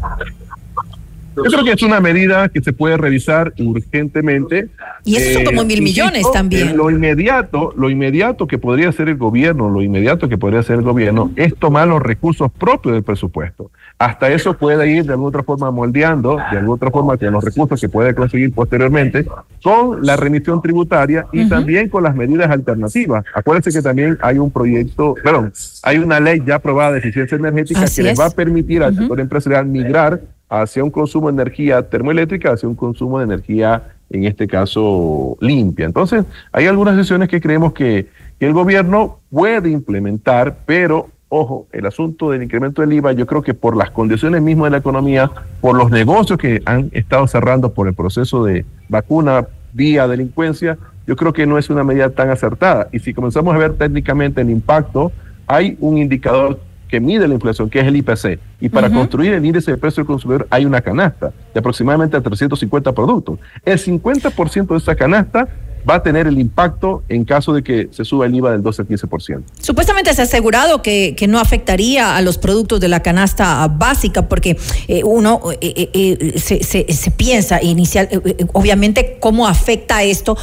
Yo creo que es una medida que se puede revisar urgentemente. Y eso son como mil millones también. Lo inmediato, lo inmediato que podría hacer el gobierno, lo inmediato que podría hacer el gobierno es tomar los recursos propios del presupuesto. Hasta eso puede ir de alguna otra forma moldeando, de alguna otra forma con los recursos que puede conseguir posteriormente, con la remisión tributaria y también con las medidas alternativas. Acuérdense que también hay un proyecto, perdón, hay una ley ya aprobada de eficiencia energética que les va a permitir al sector empresarial migrar hacia un consumo de energía termoeléctrica, hacia un consumo de energía, en este caso, limpia. Entonces, hay algunas decisiones que creemos que, el gobierno puede implementar, pero ojo, el asunto del incremento del IVA, yo creo que por las condiciones mismas de la economía, por los negocios que han estado cerrando por el proceso de vacuna vía delincuencia, yo creo que no es una medida tan acertada. Y si comenzamos a ver técnicamente el impacto, hay un indicador que mide la inflación, que es el IPC. Y para construir el índice de precio del consumidor hay una canasta de aproximadamente 350 productos. El 50% de esa canasta va a tener el impacto en caso de que se suba el IVA del 12 al 15%. Supuestamente se ha asegurado que, que no afectaría a los productos de la canasta básica, porque eh, uno eh, eh, se, se, se, piensa inicial, obviamente, cómo afecta esto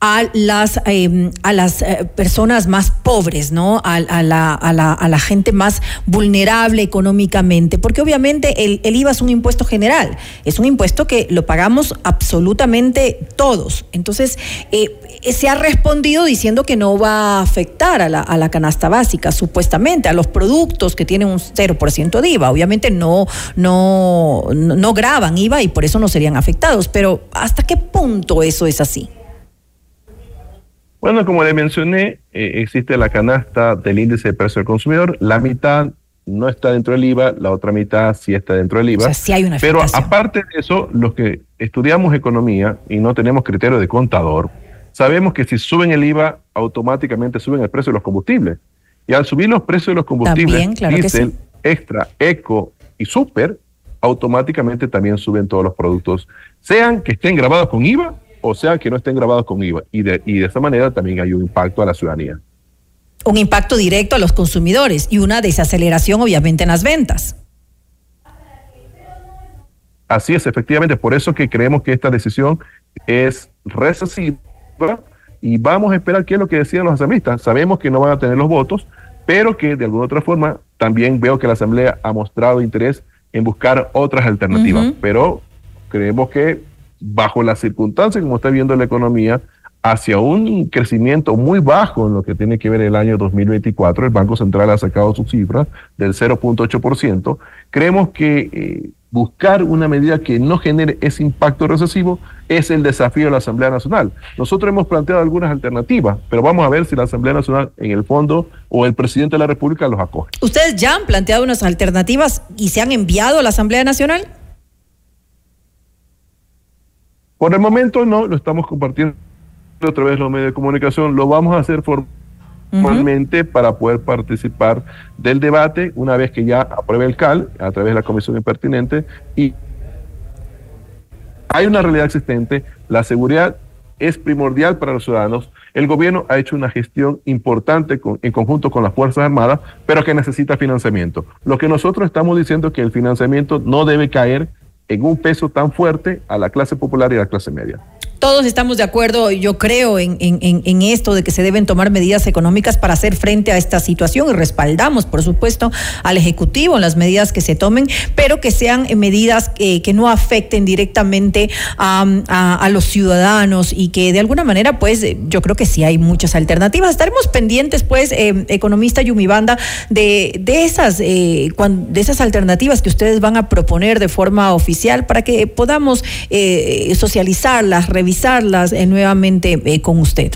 a las, eh, a las personas más pobres, ¿no? A, la, a, la, a, la, gente más vulnerable económicamente, porque obviamente el, el, IVA es un impuesto general, es un impuesto que lo pagamos absolutamente todos. Entonces, eh, se ha respondido diciendo que no va a afectar a la, a la canasta básica, supuestamente, a los productos que tienen un 0% de IVA. Obviamente no, no, no graban IVA y por eso no serían afectados, pero ¿hasta qué punto eso es así? Bueno, como le mencioné, eh, existe la canasta del índice de precio del consumidor. La mitad no está dentro del IVA, la otra mitad sí está dentro del IVA. O sea, sí hay una Pero aparte de eso, los que estudiamos economía y no tenemos criterio de contador, sabemos que si suben el IVA, automáticamente suben el precio de los combustibles. Y al subir los precios de los combustibles, También, claro diésel, sí. extra, eco y super, automáticamente también suben todos los productos, sean que estén grabados con IVA o sea que no estén grabados con IVA. Y de, y de esa manera también hay un impacto a la ciudadanía. Un impacto directo a los consumidores y una desaceleración obviamente en las ventas. Así es, efectivamente, por eso que creemos que esta decisión es recesiva y vamos a esperar qué es lo que decían los asambleístas. Sabemos que no van a tener los votos, pero que de alguna otra forma también veo que la Asamblea ha mostrado interés en buscar otras alternativas, uh -huh. pero creemos que bajo las circunstancias como está viendo la economía, hacia un crecimiento muy bajo en lo que tiene que ver el año 2024. El Banco Central ha sacado sus cifras del 0.8%. Creemos que eh, buscar una medida que no genere ese impacto recesivo es el desafío de la Asamblea Nacional. Nosotros hemos planteado algunas alternativas, pero vamos a ver si la Asamblea Nacional en el fondo o el presidente de la República los acoge. ¿Ustedes ya han planteado unas alternativas y se han enviado a la Asamblea Nacional? Por el momento no, lo estamos compartiendo a través de los medios de comunicación, lo vamos a hacer formalmente uh -huh. para poder participar del debate una vez que ya apruebe el CAL a través de la comisión impertinente y hay una realidad existente, la seguridad es primordial para los ciudadanos. El gobierno ha hecho una gestión importante con, en conjunto con las Fuerzas Armadas, pero que necesita financiamiento. Lo que nosotros estamos diciendo es que el financiamiento no debe caer en un peso tan fuerte a la clase popular y a la clase media. Todos estamos de acuerdo, yo creo, en, esto de que se deben tomar medidas económicas para hacer frente a esta situación y respaldamos, por supuesto, al Ejecutivo en las medidas que se tomen, pero que sean medidas que, no afecten directamente a, los ciudadanos y que de alguna manera, pues, yo creo que sí hay muchas alternativas. Estaremos pendientes, pues, eh, economista Yumibanda, de, de, esas, eh, de esas alternativas que ustedes van a proponer de forma oficial para que podamos eh, socializarlas, revisarlas eh, nuevamente eh, con usted.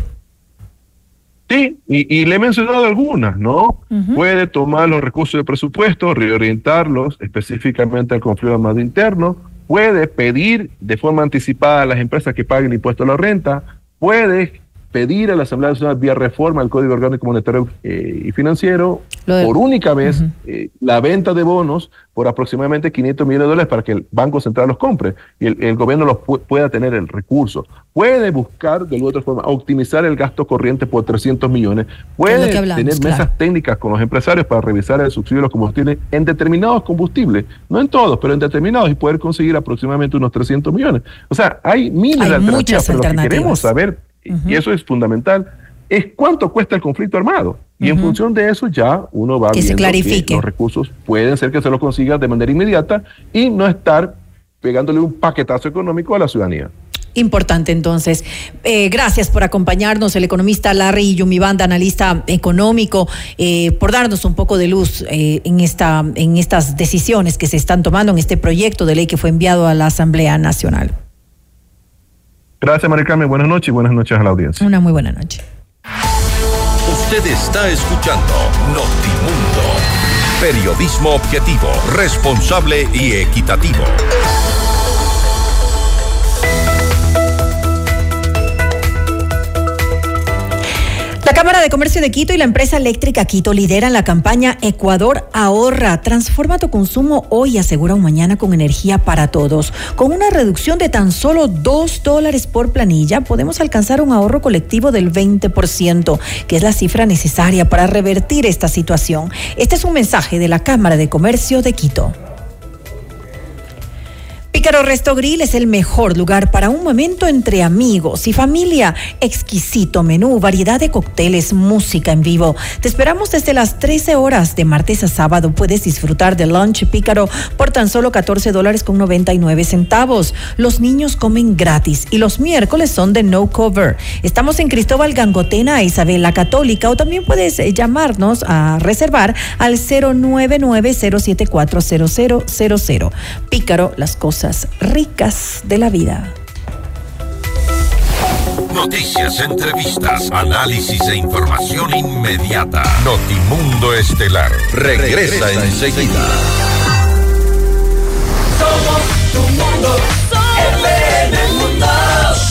Sí, y, le he mencionado algunas, ¿no? Puede tomar los recursos de presupuesto, reorientarlos específicamente al conflicto armado interno, puede pedir de forma anticipada a las empresas que paguen impuesto a la renta, puede pedir a la Asamblea Nacional vía reforma al Código Orgánico Monetario eh, y Financiero por única vez eh, la venta de bonos por aproximadamente 500 millones de dólares para que el Banco Central los compre y el, gobierno los pueda tener el recurso. Puede buscar de alguna otra forma optimizar el gasto corriente por 300 millones. Puede tener mesas técnicas con los empresarios para revisar el subsidio de los combustibles en determinados combustibles, no en todos, pero en determinados y poder conseguir aproximadamente unos 300 millones. O sea, hay miles de alternativas, muchas pero lo que queremos saber y eso es fundamental, es cuánto cuesta el conflicto armado. Y en función de eso ya uno va que viendo que los recursos pueden ser que se los consiga de manera inmediata y no estar pegándole un paquetazo económico a la ciudadanía. Importante entonces. Eh, gracias por acompañarnos, el economista Larry Yumibanda, analista económico, eh, por darnos un poco de luz eh, en, esta, en estas decisiones que se están tomando en este proyecto de ley que fue enviado a la Asamblea Nacional. Gracias, Maricarmen. Buenas noches y buenas noches a la audiencia. Una muy buena noche. Usted está escuchando Notimundo. Periodismo objetivo, responsable y equitativo. La Cámara de Comercio de Quito y la empresa eléctrica Quito lideran la campaña Ecuador Ahorra. Transforma tu consumo hoy y asegura un mañana con energía para todos. Con una reducción de tan solo dos dólares por planilla, podemos alcanzar un ahorro colectivo del 20%, que es la cifra necesaria para revertir esta situación. Este es un mensaje de la Cámara de Comercio de Quito. Pícaro Resto Grill es el mejor lugar para un momento entre amigos y familia. Exquisito menú, variedad de cócteles, música en vivo. Te esperamos desde las 13 horas de martes a sábado. Puedes disfrutar de lunch Pícaro por tan solo 14 dólares con 99 centavos. Los niños comen gratis y los miércoles son de no cover. Estamos en Cristóbal Gangotena, Isabel la Católica o también puedes eh, llamarnos a reservar al 099 074 Pícaro, las cosas ricas de la vida. Noticias, entrevistas, análisis e información inmediata. Notimundo Estelar regresa, enseguida. Somos tu mundo, mundo.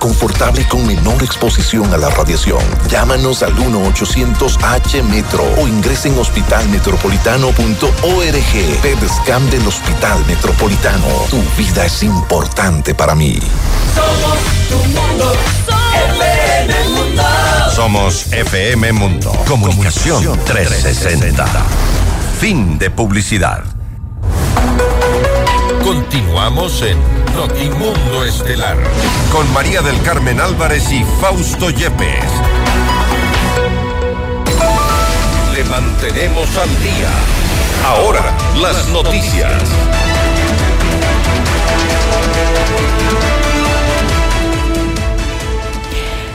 confortable y con menor exposición a la radiación. Llámanos al 1-800-H-METRO o ingresen en hospitalmetropolitano.org. PEDSCAM del Hospital Metropolitano. Tu vida es importante para mí. Somos tu mundo. FM Mundo. Somos FM Mundo. Comunicación 360. Fin de publicidad. Continuamos en Notimundo Estelar con María del Carmen Álvarez y Fausto Yepes. Le mantenemos al día. Ahora, las noticias.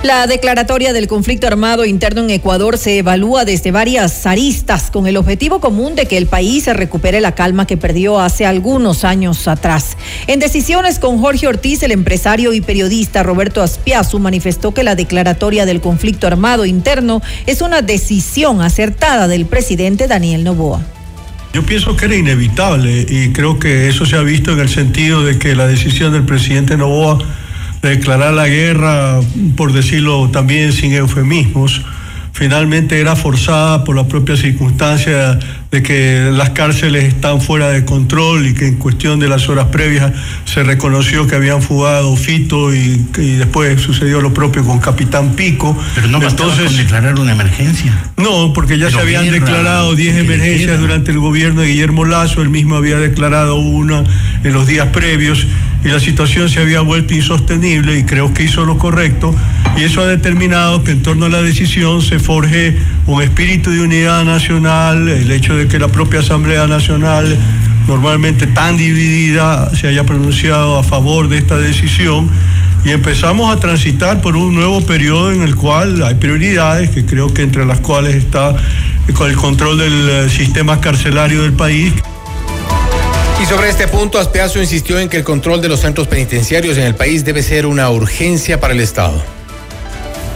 La declaratoria del conflicto armado interno en Ecuador se evalúa desde varias aristas con el objetivo común de que el país se recupere la calma que perdió hace algunos años atrás. En decisiones con Jorge Ortiz, el empresario y periodista Roberto Aspiazu manifestó que la declaratoria del conflicto armado interno es una decisión acertada del presidente Daniel Novoa. Yo pienso que era inevitable y creo que eso se ha visto en el sentido de que la decisión del presidente Novoa declarar la guerra, por decirlo también sin eufemismos, finalmente era forzada por la propia circunstancia de que las cárceles están fuera de control y que en cuestión de las horas previas se reconoció que habían fugado Fito y, después sucedió lo propio con Capitán Pico. Pero no Entonces, con declarar una emergencia. No, porque ya se habían declarado 10 emergencias durante el gobierno de Guillermo Lazo, él mismo había declarado una en los días previos y la situación se había vuelto insostenible y creo que hizo lo correcto y eso ha determinado que en torno a la decisión se forje un espíritu de unidad nacional, el hecho de que la propia Asamblea Nacional normalmente tan dividida se haya pronunciado a favor de esta decisión y empezamos a transitar por un nuevo periodo en el cual hay prioridades, que creo que entre las cuales está el control del eh, sistema carcelario del país. Y sobre este punto, Aspeazo insistió en que el control de los centros penitenciarios en el país debe ser una urgencia para el Estado.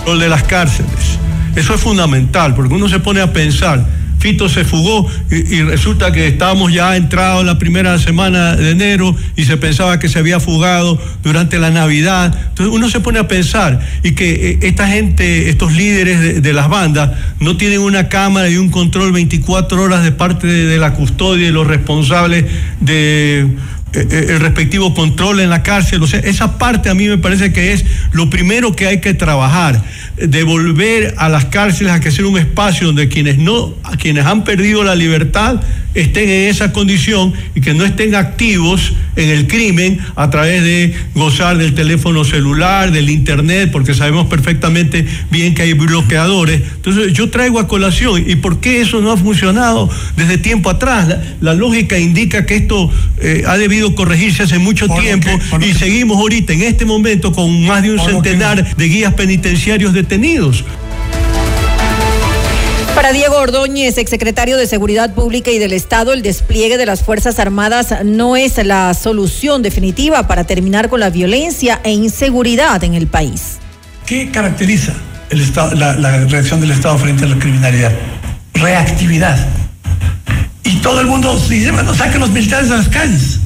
El de las cárceles. Eso es fundamental, porque uno se pone a pensar Fito se fugó y, resulta que estábamos ya entrados la primera semana de enero y se pensaba que se había fugado durante la Navidad. Entonces uno se pone a pensar y que eh, esta gente, estos líderes de, las bandas, no tienen una cámara y un control 24 horas de parte de la custodia y los responsables de el respectivo control en la cárcel. O sea, esa parte a mí me parece que es lo primero que hay que trabajar, devolver a las cárceles a que sea un espacio donde quienes no, quienes han perdido la libertad estén en esa condición y que no estén activos en el crimen a través de gozar del teléfono celular, del internet, porque sabemos perfectamente bien que hay bloqueadores. Entonces yo traigo a colación, ¿y por qué eso no ha funcionado desde tiempo atrás? La, lógica indica que esto eh, ha debido corregirse hace mucho tiempo y seguimos ahorita en este momento con más de un centenar de guías penitenciarios detenidos. Para Diego Ordóñez, exsecretario de Seguridad Pública y del Estado, el despliegue de las Fuerzas Armadas no es la solución definitiva para terminar con la violencia e inseguridad en el país. ¿Qué caracteriza el estado, la, reacción del Estado frente a la criminalidad? Reactividad. Y todo el mundo dice, bueno, saquen los militares a las calles.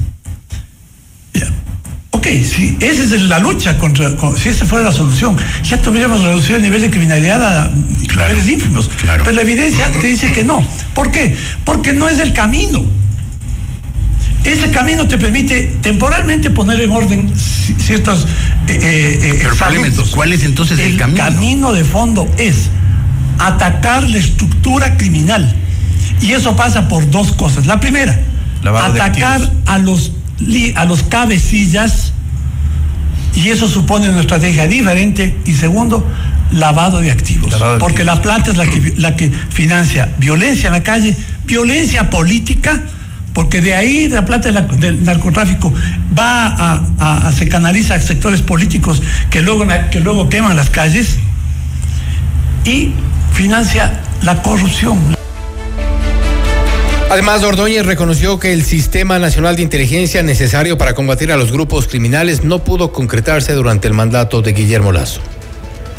Ok, si esa es la lucha contra, si esa fuera la solución, ya tuviéramos reducido el nivel de criminalidad a niveles ínfimos. Pero la evidencia te dice que no. ¿Por qué? Porque no es el camino. Ese camino te permite temporalmente poner en orden ciertos eh, eh, eh ¿Cuál es entonces el, camino? El camino de fondo es atacar la estructura criminal. Y eso pasa por dos cosas. La primera, atacar a los a los cabecillas y eso supone una estrategia diferente y segundo, lavado de activos. porque la plata es la que, la que financia violencia en la calle, violencia política, porque de ahí la plata del narcotráfico va a, a, se canaliza a sectores políticos que luego, que luego queman las calles y financia la corrupción. Además, Ordóñez reconoció que el Sistema Nacional de Inteligencia necesario para combatir a los grupos criminales no pudo concretarse durante el mandato de Guillermo Lazo.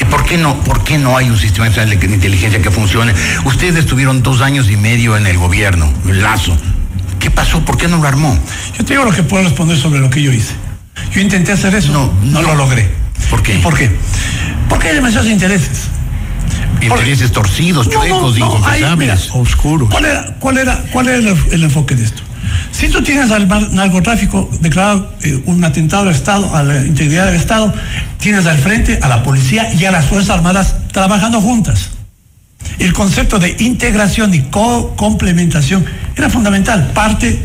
¿Y por qué no, por qué no hay un sistema nacional de inteligencia que funcione? Ustedes estuvieron dos años y medio en el gobierno, Lazo. ¿Qué pasó? ¿Por qué no lo armó? Yo te digo lo que puedo responder sobre lo que yo hice. Yo intenté hacer eso, no, no, lo logré. ¿Por qué? ¿Por qué? Porque hay demasiados intereses. Intereses torcidos, chuecos, no, inconfesables. oscuros. ¿Cuál era, cuál era, cuál era el, enfoque de esto? Si tú tienes al narcotráfico declarado eh, un atentado al Estado, a la integridad del Estado, tienes al frente a la policía y a las Fuerzas Armadas trabajando juntas. El concepto de integración y co-complementación era fundamental, parte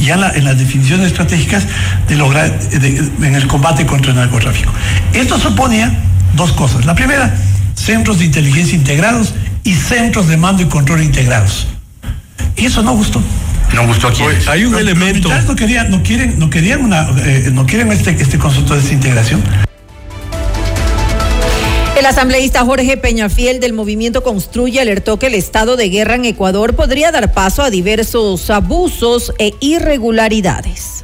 ya en las definiciones estratégicas de lograr en el combate contra el narcotráfico. Esto suponía dos cosas. La primera, centros de inteligencia integrados y centros de mando y control integrados. Y eso no gustó. No gustó a quién. Hay un elemento. no querían, no quieren, no querían una, eh, no quieren este, este concepto de desintegración. El asambleísta Jorge Peñafiel del movimiento Construye alertó que el estado de guerra en Ecuador podría dar paso a diversos abusos e irregularidades.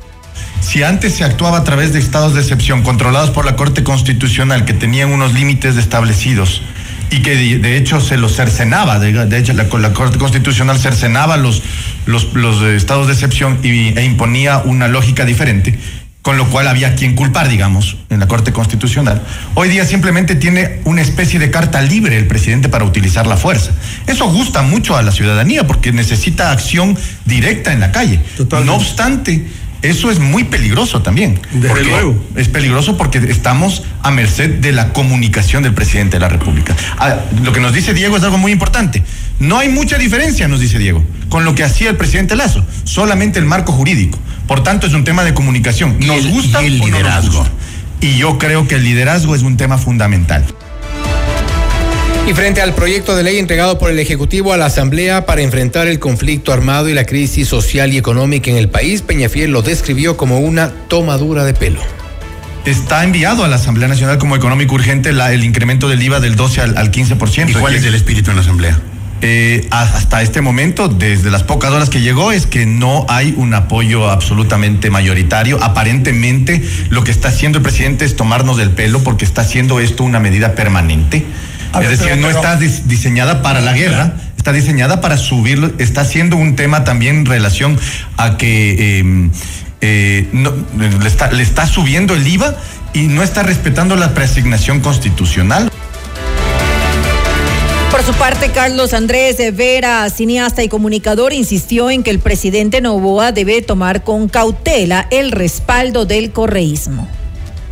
Si antes se actuaba a través de estados de excepción controlados por la Corte Constitucional que tenían unos límites establecidos y que de, hecho se los cercenaba, de, hecho la, la, Corte Constitucional cercenaba los, los, los estados de excepción y, e imponía una lógica diferente, con lo cual había quien culpar, digamos, en la Corte Constitucional. Hoy día simplemente tiene una especie de carta libre el presidente para utilizar la fuerza. Eso gusta mucho a la ciudadanía porque necesita acción directa en la calle. No obstante, eso es muy peligroso también. Desde luego. Es peligroso porque estamos a merced de la comunicación del presidente de la República. Ah, lo que nos dice Diego es algo muy importante. No hay mucha diferencia, nos dice Diego, con lo que hacía el presidente Lazo, solamente el marco jurídico. Por tanto, es un tema de comunicación. ¿Nos gusta y el o no nos liderazgo. gusta? Y yo creo que el liderazgo es un tema fundamental. Y frente al proyecto de ley entregado por el Ejecutivo a la Asamblea para enfrentar el conflicto armado y la crisis social y económica en el país, Peñafiel lo describió como una tomadura de pelo. Está enviado a la Asamblea Nacional como económico urgente la- el incremento del IVA del 12 al, al 15%. ¿Y cuál es el espíritu en la Asamblea? Eh, hasta este momento, desde las pocas horas que llegó, es que no hay un apoyo absolutamente mayoritario. Aparentemente, lo que está haciendo el presidente es tomarnos del pelo porque está haciendo esto una medida permanente. Ver, es decir, pero- no pero- está dis- diseñada para la guerra, está diseñada para subirlo. Está haciendo un tema también en relación a que eh, eh, no- le, está, le está subiendo el IVA y no está respetando la preasignación constitucional. Por su parte, Carlos Andrés de Vera, cineasta y comunicador, insistió en que el presidente Novoa debe tomar con cautela el respaldo del correísmo.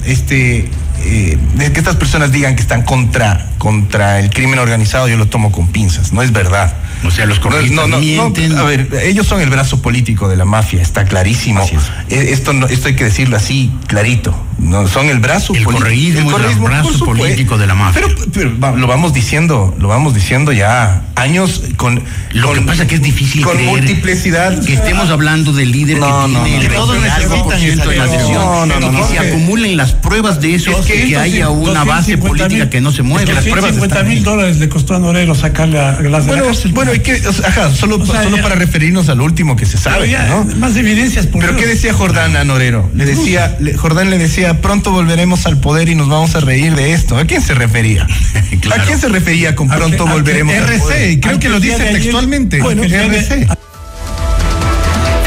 este eh, que estas personas digan que están contra contra el crimen organizado yo lo tomo con pinzas no es verdad O sea, los correístas mienten. a ver ellos son el brazo político de la mafia está clarísimo Eh, esto no, esto hay que decirlo así clarito no son el brazo El político correísmo es el brazo político de la mafia. pero, pero va- lo vamos diciendo lo vamos diciendo ya años con Lo con- que pasa que es difícil con creer multiplicidad que estemos hablando del líder No, que no, tiene no, el no. Todos 20 necesitan de la esa adhesión No, no, no, que no, se acumulen las pruebas de eso que haya una base política que no se mueva. Que 150 mil dólares le costó a Norero sacarle a Glass de la bueno, cárcel. bueno, y que, ajá, solo, O sea, solo ya- para referirnos al último que se sabe, ya, ¿no? Más evidencias por Pero Dios. ¿qué decía Jordán a Norero? Le decía, le- Jordán le decía, pronto volveremos al poder y nos vamos a reír de esto. ¿A quién se refería? ¿A quién se refería con que- pronto que- volveremos al poder? RC, creo que que lo dice textualmente. Bueno, RC.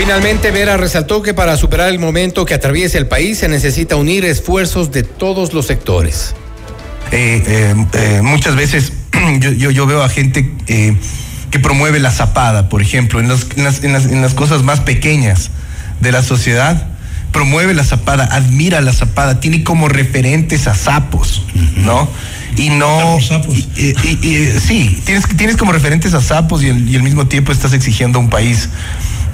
Finalmente, Vera resaltó que para superar el momento que atraviesa el país se necesita unir esfuerzos de todos los sectores. Eh, eh, eh, muchas veces yo, yo, yo veo a gente eh, que promueve la zapada, por ejemplo, en, los- en las, en las- en las cosas más pequeñas de la sociedad. Promueve la zapada, admira la zapada, tiene como referentes a sapos, ¿no? Y no. y- y- y- y, sí, tienes, tienes como referentes a sapos y, al- y al mismo tiempo estás exigiendo un país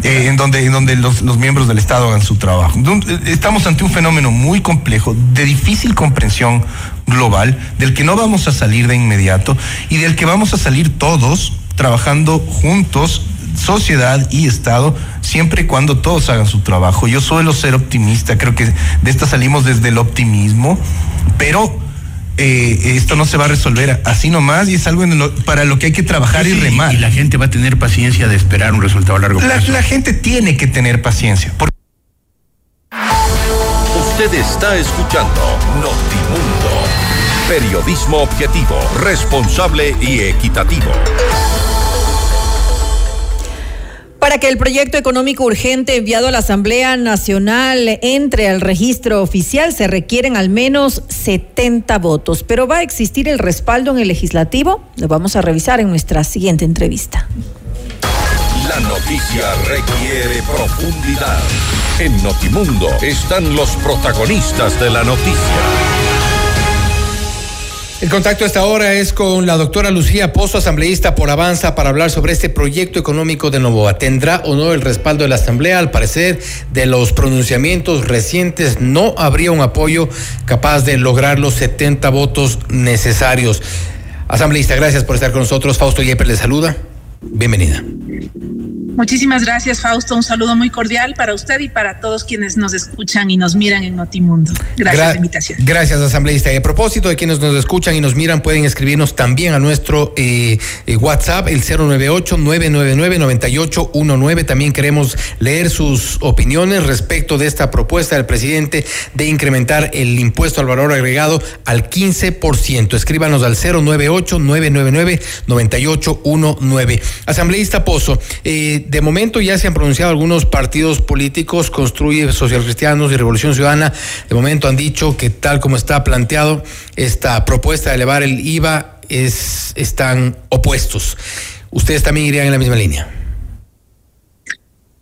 eh, en donde, en donde los, los miembros del Estado hagan su trabajo. Eh, Estamos ante un fenómeno muy complejo, de difícil comprensión global, del que no vamos a salir de inmediato y del que vamos a salir todos trabajando juntos, sociedad y Estado, siempre y cuando todos hagan su trabajo. Yo suelo ser optimista, creo que de esta salimos desde el optimismo, pero eh, esto no se va a resolver así nomás y es algo en lo- para lo que hay que trabajar y remar. Y la gente va a tener paciencia de esperar un resultado a largo La, plazo. la gente tiene que tener paciencia. porque Usted está escuchando Notimundo. Periodismo objetivo, responsable y equitativo. Para que el proyecto económico urgente enviado a la Asamblea Nacional entre al registro oficial se requieren al menos 70 votos, pero va a existir el respaldo en el legislativo. Lo vamos a revisar en nuestra siguiente entrevista. La noticia requiere profundidad. En Notimundo están los protagonistas de la noticia. El contacto a esta hora es con la doctora Lucía Pozo, asambleísta por Avanza, para hablar sobre este proyecto económico de Novoa. ¿Tendrá o no el respaldo de la Asamblea? Al parecer, de los pronunciamientos recientes, no habría un apoyo capaz de lograr los 70 votos necesarios. Asambleísta, gracias por estar con nosotros. Fausto Yeper le saluda. Bienvenida. Muchísimas gracias, Fausto. Un saludo muy cordial para usted y para todos quienes nos escuchan y nos miran en Notimundo. Gracias Gra- por la invitación. Gracias, asambleísta. Y a propósito de quienes nos escuchan y nos miran, pueden escribirnos también a nuestro eh, eh, WhatsApp, el 098-999-9819. También queremos leer sus opiniones respecto de esta propuesta del presidente de incrementar el impuesto al valor agregado al 15%. Escríbanos al 098-999-9819. Asambleísta Pozo, eh, de momento ya se han pronunciado algunos partidos políticos, Construye Social Cristianos y Revolución Ciudadana. De momento han dicho que tal como está planteado esta propuesta de elevar el IVA es, están opuestos. ¿Ustedes también irían en la misma línea?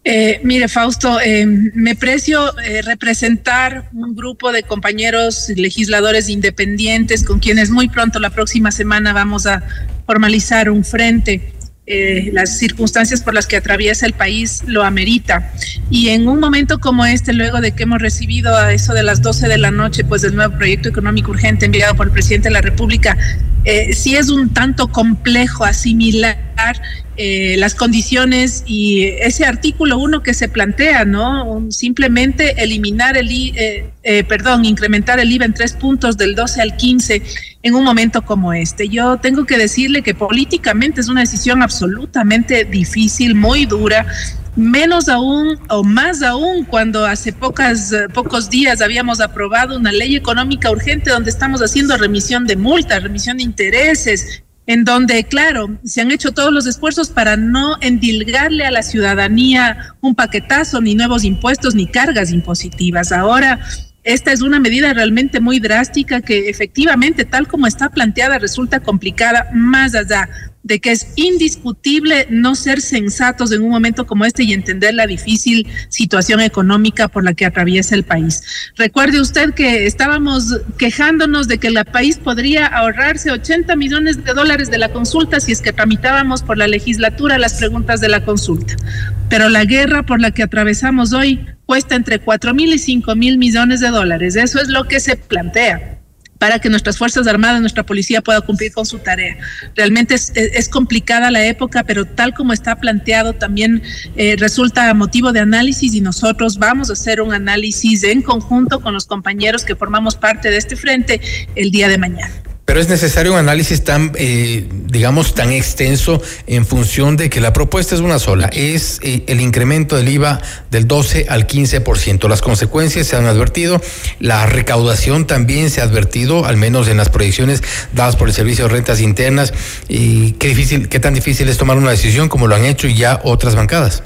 Eh, mire, Fausto, eh, me precio eh, representar un grupo de compañeros legisladores independientes con quienes muy pronto, la próxima semana, vamos a formalizar un frente. Las circunstancias por las que atraviesa el país lo amerita. Y en un momento como este, luego de que hemos recibido a eso de las 12 de la noche, pues el nuevo proyecto económico urgente enviado por el presidente de la República, sí es un tanto complejo asimilar eh, las condiciones y ese artículo uno que se plantea, ¿no? Simplemente eliminar el, eh, eh, perdón, incrementar el IVA en tres puntos del 12 al 15 en un momento como este. Yo tengo que decirle que políticamente es una decisión absolutamente difícil, muy dura, menos aún o más aún cuando hace pocas, pocos días habíamos aprobado una ley económica urgente donde estamos haciendo remisión de multas, remisión de intereses, en donde, claro, se han hecho todos los esfuerzos para no endilgarle a la ciudadanía un paquetazo, ni nuevos impuestos, ni cargas impositivas. Ahora, esta es una medida realmente muy drástica que efectivamente, tal como está planteada, resulta complicada más allá de que es indiscutible no ser sensatos en un momento como este y entender la difícil situación económica por la que atraviesa el país. Recuerde usted que estábamos quejándonos de que el país podría ahorrarse 80 millones de dólares de la consulta si es que tramitábamos por la legislatura las preguntas de la consulta. Pero la guerra por la que atravesamos hoy cuesta entre 4 mil y 5 mil millones de dólares. Eso es lo que se plantea para que nuestras Fuerzas Armadas, nuestra policía pueda cumplir con su tarea. Realmente es, complicada la época, pero tal como está planteado también eh, resulta motivo de análisis y nosotros vamos a hacer un análisis en conjunto con los compañeros que formamos parte de este frente el día de mañana. Pero es necesario un análisis tan, eh, digamos, tan extenso en función de que la propuesta es una sola, es eh, el incremento del IVA del 12 al 15%. Las consecuencias se han advertido, la recaudación también se ha advertido, al menos en las proyecciones dadas por el Servicio de Rentas Internas. Y qué difícil, qué tan difícil es tomar una decisión como lo han hecho ya otras bancadas.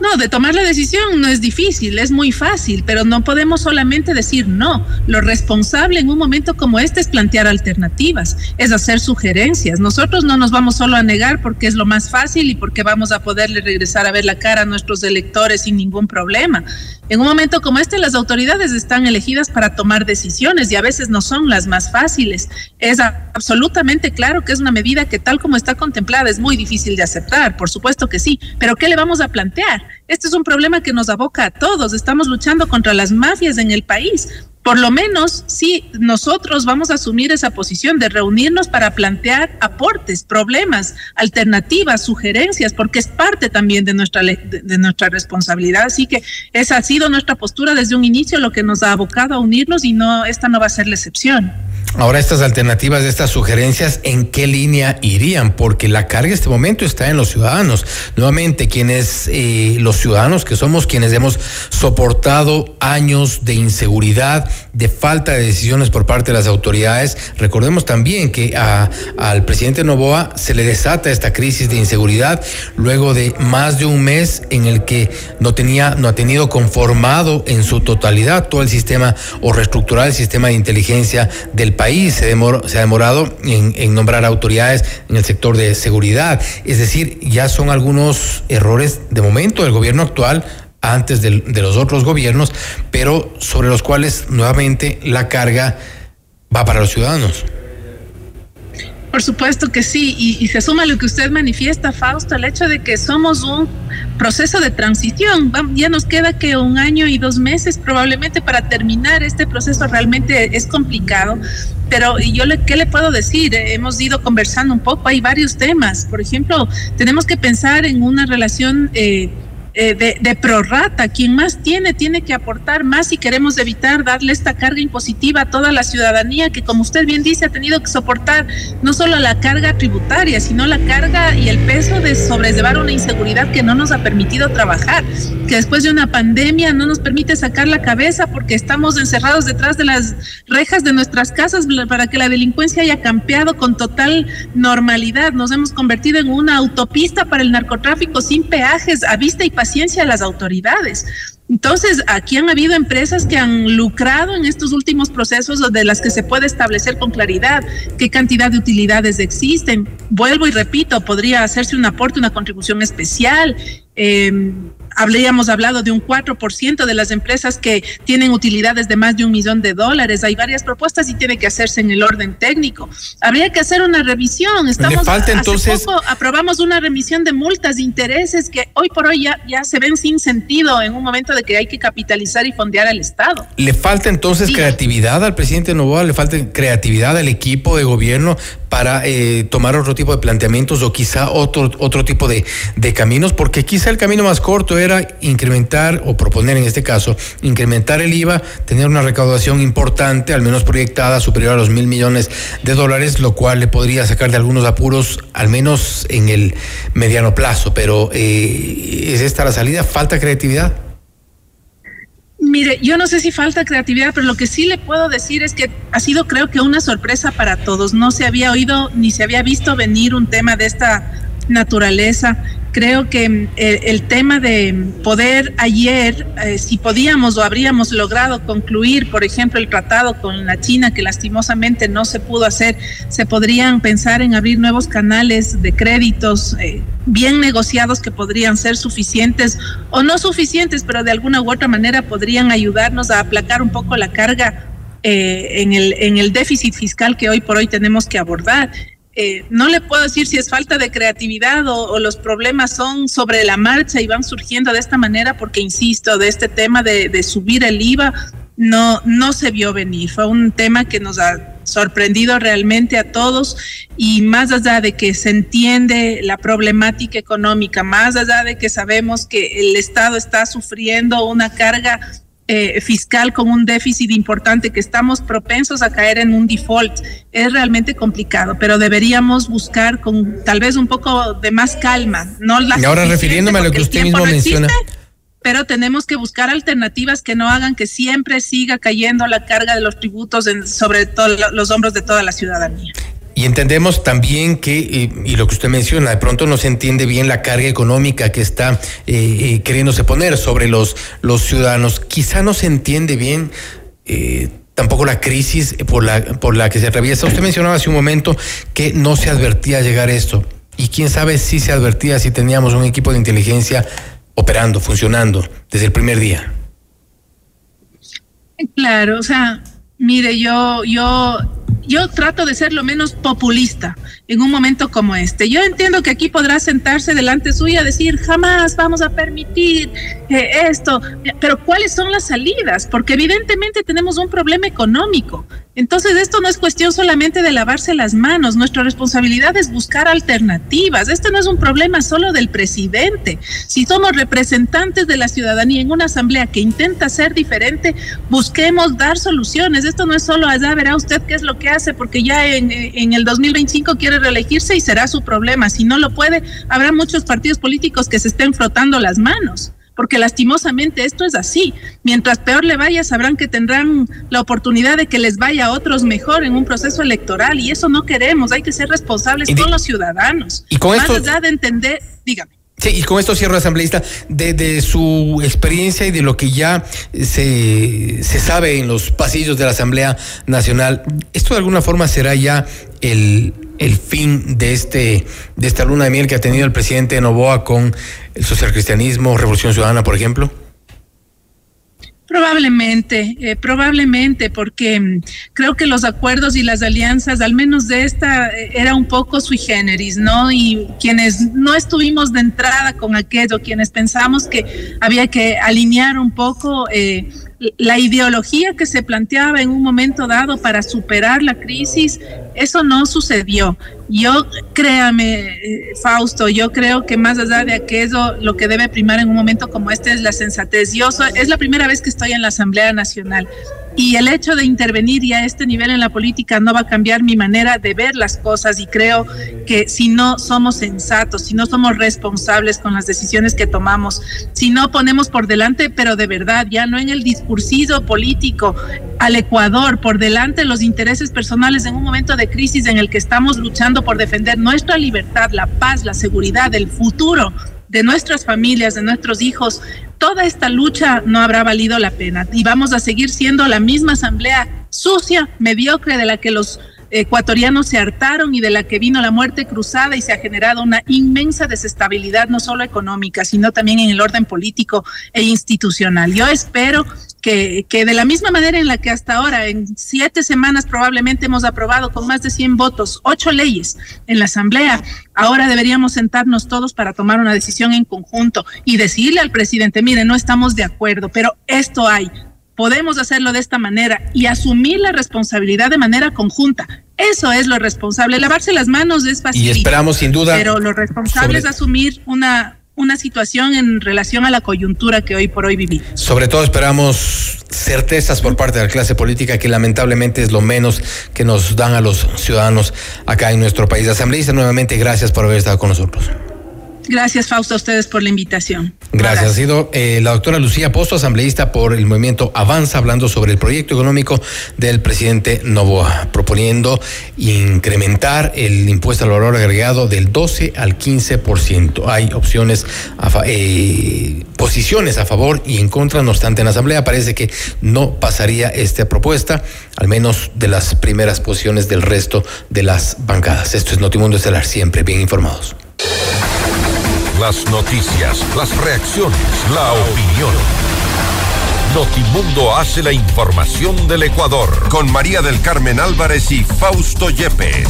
No, de tomar la decisión no es difícil, es muy fácil, pero no podemos solamente decir no. Lo responsable en un momento como este es plantear alternativas, es hacer sugerencias. Nosotros no nos vamos solo a negar porque es lo más fácil y porque vamos a poderle regresar a ver la cara a nuestros electores sin ningún problema. En un momento como este, las autoridades están elegidas para tomar decisiones y a veces no son las más fáciles. Es absolutamente claro que es una medida que tal como está contemplada es muy difícil de aceptar, por supuesto que sí, pero ¿qué le vamos a plantear? Este es un problema que nos aboca a todos. Estamos luchando contra las mafias en el país. Por lo menos, sí, nosotros vamos a asumir esa posición de reunirnos para plantear aportes, problemas, alternativas, sugerencias, porque es parte también de nuestra, de nuestra responsabilidad. Así que esa ha sido nuestra postura desde un inicio, lo que nos ha abocado a unirnos y no, esta no va a ser la excepción. Ahora estas alternativas, estas sugerencias, ¿en qué línea irían? Porque la carga en este momento está en los ciudadanos. Nuevamente, quienes, eh, los ciudadanos que somos quienes hemos soportado años de inseguridad, de falta de decisiones por parte de las autoridades. Recordemos también que al presidente Novoa se le desata esta crisis de inseguridad luego de más de un mes en el que no tenía, no ha tenido conformado en su totalidad todo el sistema o reestructurar el sistema de inteligencia del país. Se, se ha demorado en, en nombrar autoridades en el sector de seguridad. Es decir, ya son algunos errores de momento del gobierno actual antes de, los otros gobiernos, pero sobre los cuales nuevamente la carga va para los ciudadanos. Por supuesto que sí, y, se suma lo que usted manifiesta, Fausto, el hecho de que somos un proceso de transición. Ya nos queda que un año y dos meses probablemente para terminar este proceso realmente es complicado. Pero yo le, ¿qué le puedo decir? Hemos ido conversando un poco, hay varios temas. Por ejemplo, tenemos que pensar en una relación... Eh, eh, de, de, prorrata. Quien más tiene, tiene que aportar más si queremos evitar darle esta carga impositiva a toda la ciudadanía que, como usted bien dice, ha tenido que soportar no solo la carga tributaria, sino la carga y el peso de sobrellevar una inseguridad que no nos ha permitido trabajar. que después de una pandemia no nos permite sacar la cabeza porque estamos encerrados detrás de las rejas de nuestras casas para que la delincuencia haya campeado con total normalidad. Nos hemos convertido en una autopista para el narcotráfico sin peajes a vista y paciencia de las autoridades. Entonces, aquí han habido empresas que han lucrado en estos últimos procesos de las que se puede establecer con claridad qué cantidad de utilidades existen. Vuelvo y repito, podría hacerse un aporte, una contribución especial. Eh, habríamos hablado de un 4% de las empresas que tienen utilidades de más de un millón de dólares. Hay varias propuestas y tiene que hacerse en el orden técnico. Habría que hacer una revisión. Estamos, falta entonces. poco aprobamos una remisión de multas de intereses que hoy por hoy ya, ya se ven sin sentido en un momento de que hay que capitalizar y fondear al Estado. ¿Le falta entonces creatividad al presidente Novoa? ¿Le falta creatividad al equipo de gobierno para eh, tomar otro tipo de planteamientos o quizá otro, otro tipo de, de caminos? Porque quizá el camino más corto era incrementar o proponer en este caso, incrementar el IVA, tener una recaudación importante, al menos proyectada, superior a los mil millones de dólares, lo cual le podría sacar de algunos apuros, al menos en el mediano plazo. Pero eh, ¿es esta la salida? ¿Falta creatividad? Mire, yo no sé si falta creatividad, pero lo que sí le puedo decir es que ha sido creo que una sorpresa para todos. No se había oído ni se había visto venir un tema de esta naturaleza creo que mm, el, tema de poder ayer, eh, si podíamos o habríamos logrado concluir, por ejemplo, el tratado con la China, que lastimosamente no se pudo hacer, se podrían pensar en abrir nuevos canales de créditos eh, bien negociados que podrían ser suficientes o no suficientes, pero de alguna u otra manera podrían ayudarnos a aplacar un poco la carga eh, en, el, en el déficit fiscal que hoy por hoy tenemos que abordar. Eh, no le puedo decir si es falta de creatividad o, los problemas son sobre la marcha y van surgiendo de esta manera, porque insisto, de este tema de, subir el IVA no, no se vio venir. Fue un tema que nos ha sorprendido realmente a todos y más allá de que se entiende la problemática económica, más allá de que sabemos que el Estado está sufriendo una carga eh, fiscal con un déficit importante que estamos propensos a caer en un default es realmente complicado, pero deberíamos buscar con tal vez un poco de más calma. No y ahora refiriéndome a lo que usted mismo menciona. pero tenemos que buscar alternativas que no hagan que siempre siga cayendo la carga de los tributos sobre todos los hombros de toda la ciudadanía. Y entendemos también que, y, lo que usted menciona, de pronto no se entiende bien la carga económica que está eh, eh, queriéndose poner sobre los, los ciudadanos. Quizá no se entiende bien eh, tampoco la crisis por la, por la que se atraviesa. Usted mencionaba hace un momento que no se advertía llegar esto. Y quién sabe si se advertía si teníamos un equipo de inteligencia operando, funcionando desde el primer día. Claro, o sea, mire, yo, yo yo trato de ser lo menos populista en un momento como este. Yo entiendo que aquí podrá sentarse delante suya y decir, jamás vamos a permitir eh, esto, pero ¿cuáles son las salidas? Porque evidentemente tenemos un problema económico. Entonces, esto no es cuestión solamente de lavarse las manos, nuestra responsabilidad es buscar alternativas. Este no es un problema solo del presidente. Si somos representantes de la ciudadanía en una asamblea que intenta ser diferente, busquemos dar soluciones. Esto no es solo allá, verá usted qué es lo que hace, porque ya en, en el 2025 quiere reelegirse y será su problema. Si no lo puede, habrá muchos partidos políticos que se estén frotando las manos porque lastimosamente esto es así. Mientras peor le vaya, sabrán que tendrán la oportunidad de que les vaya a otros mejor en un proceso electoral y eso no queremos, hay que ser responsables con los ciudadanos. Y con Más allá de entender, dígame. Sí, y con esto cierro, asambleísta, de, de, su experiencia y de lo que ya se, se sabe en los pasillos de la Asamblea Nacional, ¿esto de alguna forma será ya el, el fin de este de esta luna de miel que ha tenido el presidente Novoa con el socialcristianismo, Revolución Ciudadana, por ejemplo? Probablemente, eh, probablemente, porque mm, creo que los acuerdos y las alianzas, al menos de esta, eh, era un poco sui generis, ¿no? Y quienes no estuvimos de entrada con aquello, quienes pensamos que había que alinear un poco eh, la ideología que se planteaba en un momento dado para superar la crisis Eso no sucedió. Yo, créame, eh, Fausto, yo creo que más allá de aquello, lo que debe primar en un momento como este es la sensatez. Yo es la primera vez que estoy en la Asamblea Nacional y el hecho de intervenir ya a este nivel en la política no va a cambiar mi manera de ver las cosas y creo que si no somos sensatos, si no somos responsables con las decisiones que tomamos, si no ponemos por delante, pero de verdad, ya no en el discursivo político, al Ecuador por delante los intereses personales en un momento de crisis en el que estamos luchando por defender nuestra libertad, la paz, la seguridad, el futuro de nuestras familias, de nuestros hijos, toda esta lucha no habrá valido la pena. Y vamos a seguir siendo la misma asamblea sucia, mediocre de la que los ecuatorianos se hartaron y de la que vino la muerte cruzada y se ha generado una inmensa desestabilidad, no solo económica, sino también en el orden político e institucional. Yo espero que, que, de la misma manera en la que hasta ahora, en siete semanas probablemente hemos aprobado con más de 100 votos ocho leyes en la Asamblea, ahora deberíamos sentarnos todos para tomar una decisión en conjunto y decirle al presidente, mire, no estamos de acuerdo, pero esto hay. Podemos hacerlo de esta manera y asumir la responsabilidad de manera conjunta. Eso es lo responsable. Lavarse las manos es fácil. Y esperamos sin duda. Pero lo responsable es asumir una, una situación en relación a la coyuntura que hoy por hoy vivimos. Sobre todo esperamos certezas por parte de la clase política que lamentablemente es lo menos que nos dan a los ciudadanos acá en nuestro país. Asambleísta, nuevamente gracias por haber estado con nosotros. Gracias, Fausto, a ustedes por la invitación. Gracias. Ha sido eh, la doctora Lucía Posto, asambleísta por el movimiento Avanza, hablando sobre el proyecto económico del presidente Novoa, proponiendo incrementar el impuesto al valor agregado del 12 al 15%. Hay opciones, eh, posiciones a favor y en contra, no obstante, en la asamblea parece que no pasaría esta propuesta, al menos de las primeras posiciones del resto de las bancadas. Esto es Notimundo Estelar, siempre bien informados. Las noticias, las reacciones, la opinión. Notimundo hace la información del Ecuador con María del Carmen Álvarez y Fausto Yepes.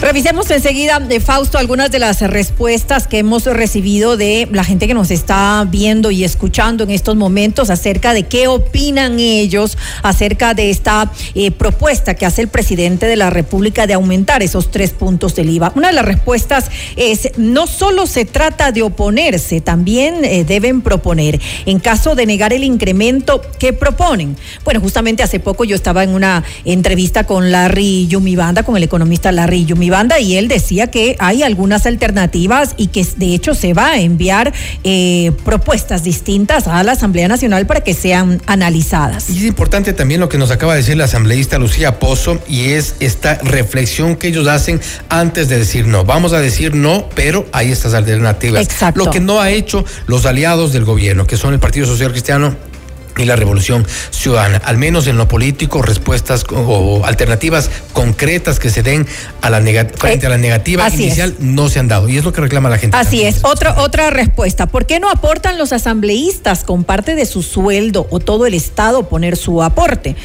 Revisemos enseguida de Fausto algunas de las respuestas que hemos recibido de la gente que nos está viendo y escuchando en estos momentos acerca de qué opinan ellos acerca de esta eh, propuesta que hace el presidente de la República de aumentar esos tres puntos del IVA. Una de las respuestas es no solo se trata de oponerse, también eh, deben proponer. En caso de negar el incremento, ¿qué proponen? Bueno, justamente hace poco yo estaba en una entrevista con Larry Yumibanda, con el economista Larry Yumibanda banda y él decía que hay algunas alternativas y que de hecho se va a enviar eh, propuestas distintas a la Asamblea Nacional para que sean analizadas. Y es importante también lo que nos acaba de decir la asambleísta Lucía Pozo y es esta reflexión que ellos hacen antes de decir no. Vamos a decir no, pero hay estas alternativas. Exacto. Lo que no ha hecho los aliados del gobierno, que son el Partido Social Cristiano y la revolución ciudadana, al menos en lo político, respuestas o alternativas concretas que se den a la frente a la negativa inicial no se han dado y es lo que reclama la gente. Así es, otra otra respuesta, ¿por qué no aportan los asambleístas con parte de su sueldo o todo el Estado poner su aporte?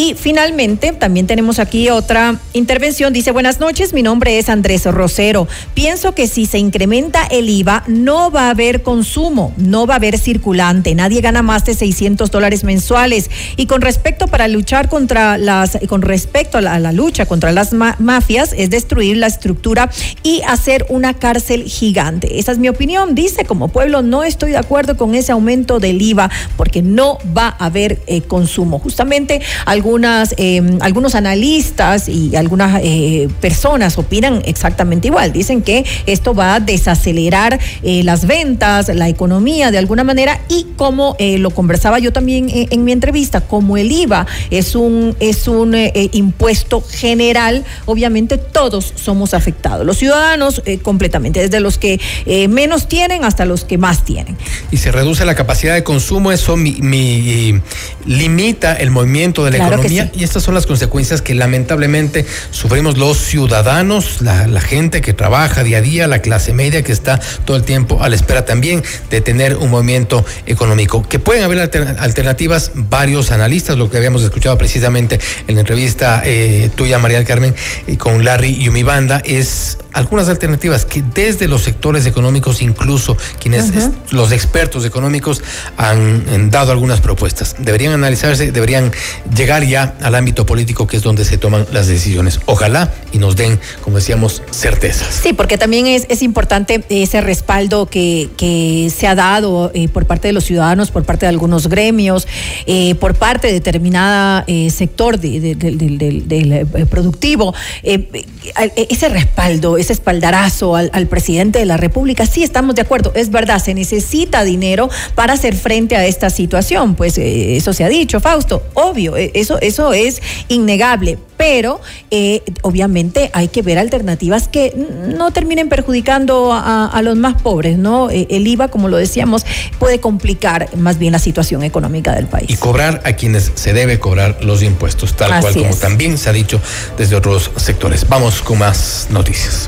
Y finalmente, también tenemos aquí otra intervención. Dice, buenas noches, mi nombre es Andrés Rosero. Pienso que si se incrementa el IVA, no va a haber consumo, no va a haber circulante. Nadie gana más de 600 dólares mensuales. Y con respecto para luchar contra las, con respecto a la, lucha contra las mafias, es destruir la estructura y hacer una cárcel gigante. Esa es mi opinión. Dice, como pueblo, no estoy de acuerdo con ese aumento del IVA porque no va a haber eh, consumo. Justamente, algún algunas, em, algunos analistas y algunas eh, personas opinan exactamente igual. Dicen que esto va a desacelerar eh, las ventas, la economía de alguna manera y como eh, lo conversaba yo también en mi entrevista, como el IVA es un, es un impuesto general, obviamente todos somos afectados. Los ciudadanos completamente, desde los que menos tienen hasta los que más tienen. Y se reduce la capacidad de consumo, eso mi, limita el movimiento de la economía y estas son las consecuencias que lamentablemente sufrimos los ciudadanos, la, gente que trabaja día a día, la clase media que está todo el tiempo a la espera también de tener un movimiento económico. Que pueden haber alternativas, varios analistas, lo que habíamos escuchado precisamente en la entrevista eh, tuya, María del Carmen, con Larry y mi banda, es algunas alternativas que desde los sectores económicos, incluso quienes los expertos económicos han, dado algunas propuestas. Deberían analizarse, deberían llegar ya al ámbito político que es donde se toman las decisiones. Ojalá y nos den, como decíamos, certezas. Sí, porque también es, es importante ese respaldo que, que se ha dado eh, por parte de los ciudadanos, por parte de algunos gremios, eh, por parte de determinada eh, sector del productivo. ese respaldo, ese espaldarazo al, al presidente de la República, sí estamos de acuerdo, es verdad, se necesita dinero para hacer frente a esta situación. Pues eso se ha dicho, Fausto, obvio, eso, eso es innegable pero eh, obviamente hay que ver alternativas que no terminen perjudicando a, los más pobres, ¿no? Eh, el IVA, como lo decíamos, puede complicar más bien la situación económica del país. Y cobrar a quienes se debe cobrar los impuestos, tal cual como también se ha dicho desde otros sectores. Vamos con más noticias.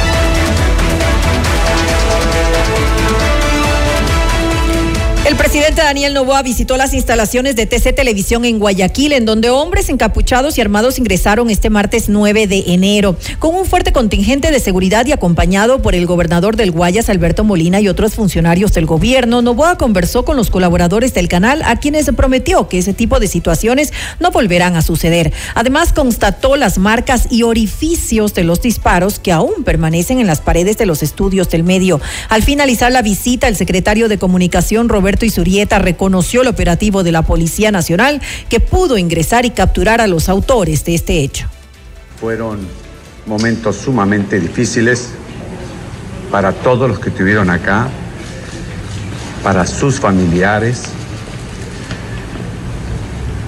El presidente Daniel Novoa visitó las instalaciones de TC Televisión en Guayaquil, en donde hombres encapuchados y armados ingresaron este martes 9 de enero, con un fuerte contingente de seguridad y acompañado por el gobernador del Guayas, Alberto Molina, y otros funcionarios del gobierno. Novoa conversó con los colaboradores del canal, a quienes prometió que ese tipo de situaciones no volverán a suceder. Además, constató las marcas y orificios de los disparos que aún permanecen en las paredes de los estudios del medio. Al finalizar la visita, el secretario de Comunicación, Roberto Roberto Isurieta reconoció el operativo de la Policía Nacional que pudo ingresar y capturar a los autores de este hecho. Fueron momentos sumamente difíciles para todos los que estuvieron acá, para sus familiares.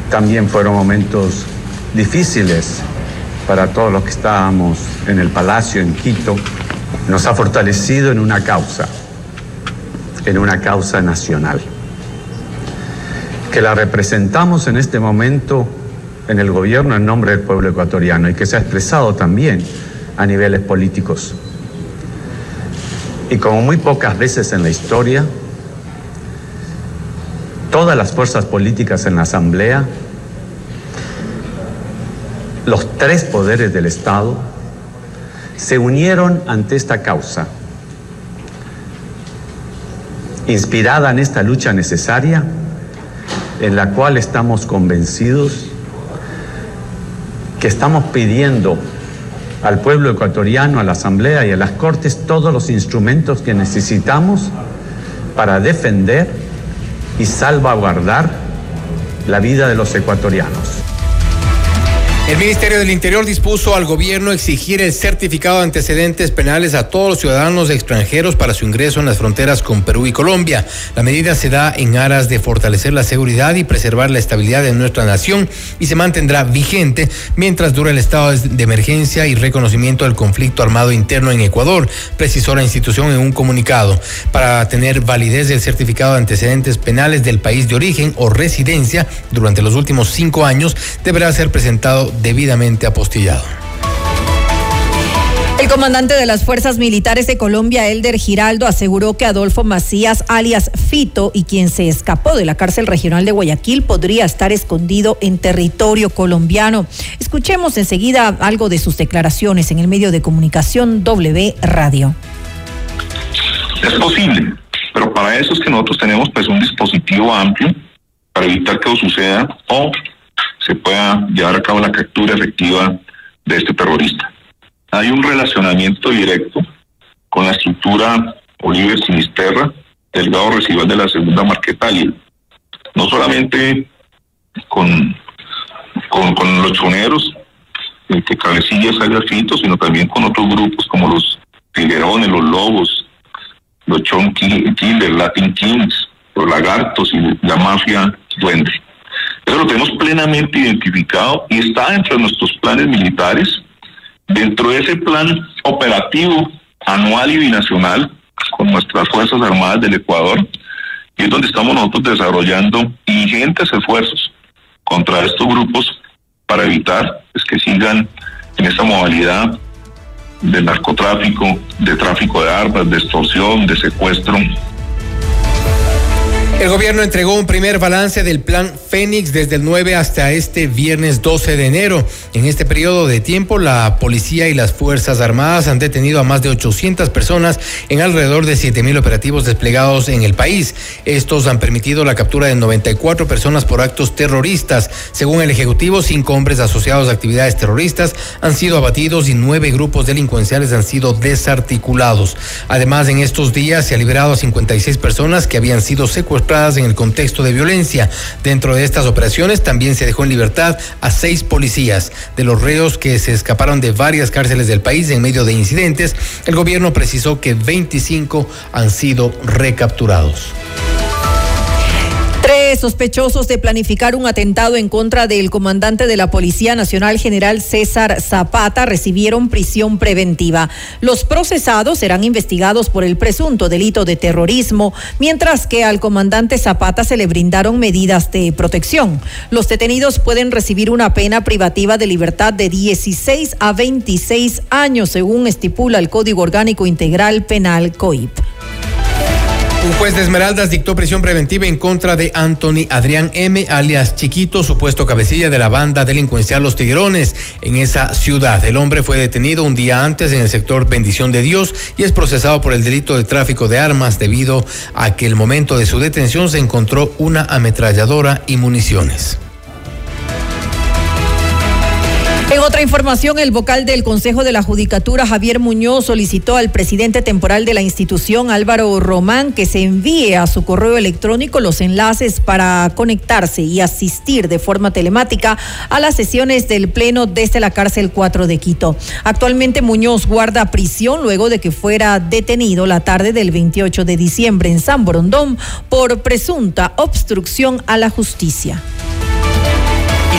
También fueron momentos difíciles para todos los que estábamos en el Palacio en Quito. Nos ha fortalecido en una causa en una causa nacional, que la representamos en este momento en el gobierno en nombre del pueblo ecuatoriano y que se ha expresado también a niveles políticos. Y como muy pocas veces en la historia, todas las fuerzas políticas en la Asamblea, los tres poderes del Estado, se unieron ante esta causa inspirada en esta lucha necesaria, en la cual estamos convencidos que estamos pidiendo al pueblo ecuatoriano, a la Asamblea y a las Cortes todos los instrumentos que necesitamos para defender y salvaguardar la vida de los ecuatorianos. El Ministerio del Interior dispuso al gobierno exigir el certificado de antecedentes penales a todos los ciudadanos extranjeros para su ingreso en las fronteras con Perú y Colombia. La medida se da en aras de fortalecer la seguridad y preservar la estabilidad de nuestra nación y se mantendrá vigente mientras dure el estado de emergencia y reconocimiento del conflicto armado interno en Ecuador, precisó la institución en un comunicado. Para tener validez del certificado de antecedentes penales del país de origen o residencia durante los últimos cinco años, deberá ser presentado debidamente apostillado. El comandante de las Fuerzas Militares de Colombia, Elder Giraldo, aseguró que Adolfo Macías, alias Fito, y quien se escapó de la cárcel regional de Guayaquil, podría estar escondido en territorio colombiano. Escuchemos enseguida algo de sus declaraciones en el medio de comunicación W Radio. Es posible, pero para eso es que nosotros tenemos pues un dispositivo amplio para evitar que eso suceda o se pueda llevar a cabo la captura efectiva de este terrorista. Hay un relacionamiento directo con la estructura Oliver Sinisterra, delgado residual de la segunda Marquetalia. No solamente con, con, los choneros, el que cabecilla salga fito, sino también con otros grupos como los tiguerones, los lobos, los chon killers, latin kings, los lagartos y la mafia duende. Eso lo tenemos plenamente identificado y está dentro de nuestros planes militares, dentro de ese plan operativo anual y binacional con nuestras Fuerzas Armadas del Ecuador, y es donde estamos nosotros desarrollando ingentes esfuerzos contra estos grupos para evitar pues, que sigan en esta modalidad de narcotráfico, de tráfico de armas, de extorsión, de secuestro El gobierno entregó un primer balance del plan Fénix desde el 9 hasta este viernes 12 de enero. En este periodo de tiempo, la policía y las Fuerzas Armadas han detenido a más de 800 personas en alrededor de 7 mil operativos desplegados en el país. Estos han permitido la captura de 94 personas por actos terroristas. Según el Ejecutivo, cinco hombres asociados a actividades terroristas han sido abatidos y nueve grupos delincuenciales han sido desarticulados. Además, en estos días se ha liberado a 56 personas que habían sido secuestradas en el contexto de violencia. Dentro de estas operaciones también se dejó en libertad a seis policías. De los reos que se escaparon de varias cárceles del país en medio de incidentes, el gobierno precisó que 25 han sido recapturados. Tres sospechosos de planificar un atentado en contra del comandante de la Policía Nacional General César Zapata recibieron prisión preventiva. Los procesados serán investigados por el presunto delito de terrorismo, mientras que al comandante Zapata se le brindaron medidas de protección. Los detenidos pueden recibir una pena privativa de libertad de 16 a 26 años, según estipula el Código Orgánico Integral Penal COIP. Un juez de Esmeraldas dictó prisión preventiva en contra de Anthony Adrián M., alias Chiquito, supuesto cabecilla de la banda delincuencial Los Tigrones en esa ciudad. El hombre fue detenido un día antes en el sector Bendición de Dios y es procesado por el delito de tráfico de armas debido a que el momento de su detención se encontró una ametralladora y municiones. En otra información, el vocal del Consejo de la Judicatura, Javier Muñoz, solicitó al presidente temporal de la institución, Álvaro Román, que se envíe a su correo electrónico los enlaces para conectarse y asistir de forma telemática a las sesiones del Pleno desde la cárcel 4 de Quito. Actualmente Muñoz guarda prisión luego de que fuera detenido la tarde del 28 de diciembre en San Borondón por presunta obstrucción a la justicia.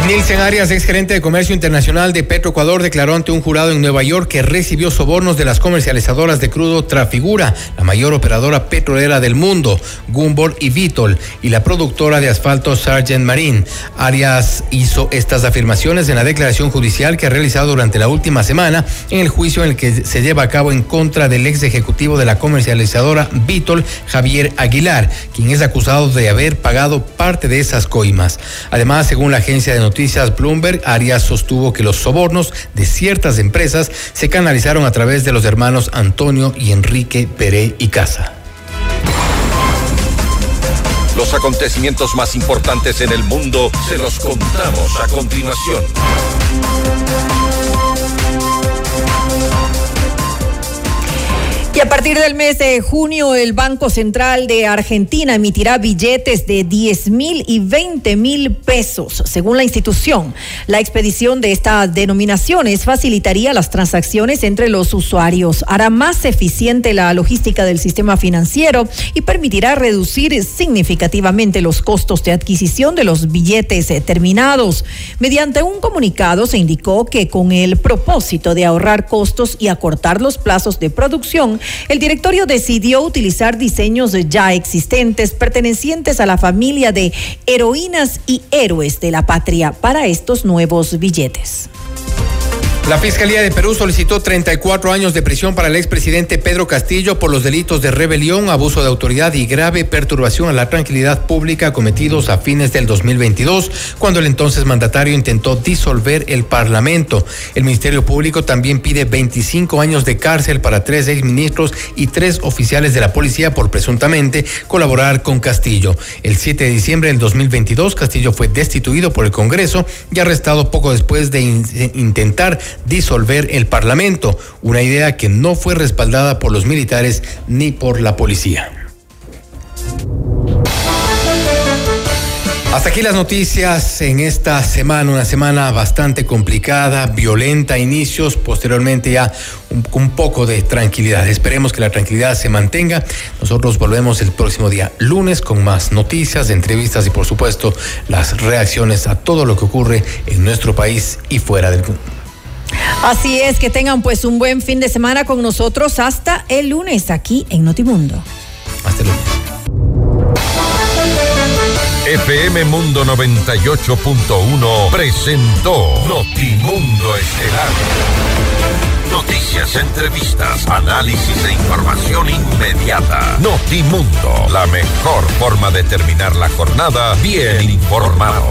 Nielsen Arias, ex gerente de comercio internacional de Petroecuador, declaró ante un jurado en Nueva York que recibió sobornos de las comercializadoras de crudo Trafigura, la mayor operadora petrolera del mundo, Gumbor y Vitol, y la productora de asfalto Sargent Marine. Arias hizo estas afirmaciones en la declaración judicial que ha realizado durante la última semana en el juicio en el que se lleva a cabo en contra del ex ejecutivo de la comercializadora Vitol, Javier Aguilar, quien es acusado de haber pagado parte de esas coimas. Además, según la agencia de noticias Bloomberg, Arias sostuvo que los sobornos de ciertas empresas se canalizaron a través de los hermanos Antonio y Enrique Pérez y Casa. Los acontecimientos más importantes en el mundo se los contamos a continuación. Y a partir del mes de junio, el Banco Central de Argentina emitirá billetes de 10 mil y 20 mil pesos. Según la institución, la expedición de estas denominaciones facilitaría las transacciones entre los usuarios, hará más eficiente la logística del sistema financiero y permitirá reducir significativamente los costos de adquisición de los billetes terminados. Mediante un comunicado se indicó que con el propósito de ahorrar costos y acortar los plazos de producción, el directorio decidió utilizar diseños ya existentes pertenecientes a la familia de heroínas y héroes de la patria para estos nuevos billetes. La Fiscalía de Perú solicitó 34 años de prisión para el expresidente Pedro Castillo por los delitos de rebelión, abuso de autoridad y grave perturbación a la tranquilidad pública cometidos a fines del 2022, cuando el entonces mandatario intentó disolver el Parlamento. El Ministerio Público también pide 25 años de cárcel para tres exministros y tres oficiales de la policía por presuntamente colaborar con Castillo. El 7 de diciembre del 2022, Castillo fue destituido por el Congreso y arrestado poco después de intentar disolver el Parlamento, una idea que no fue respaldada por los militares ni por la policía. Hasta aquí las noticias en esta semana, una semana bastante complicada, violenta, inicios, posteriormente ya un, un, poco de tranquilidad. Esperemos que la tranquilidad se mantenga. Nosotros volvemos el próximo día lunes con más noticias, entrevistas y por supuesto las reacciones a todo lo que ocurre en nuestro país y fuera del mundo. Así es, que tengan pues un buen fin de semana con nosotros hasta el lunes aquí en Notimundo. Hasta el lunes. FM Mundo 98.1 presentó Notimundo Estelar. Noticias, entrevistas, análisis e información inmediata. Notimundo, la mejor forma de terminar la jornada bien informado.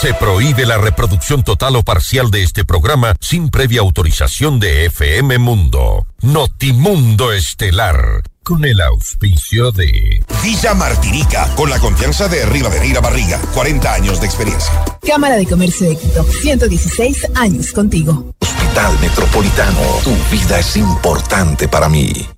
Se prohíbe la reproducción total o parcial de este programa sin previa autorización de FM Mundo. Notimundo Estelar. Con el auspicio de Villa Martinica, con la confianza de Rivadeneira Barriga, 40 años de experiencia. Cámara de Comercio de Quito, 116 años contigo. Hospital Metropolitano, tu vida es importante para mí.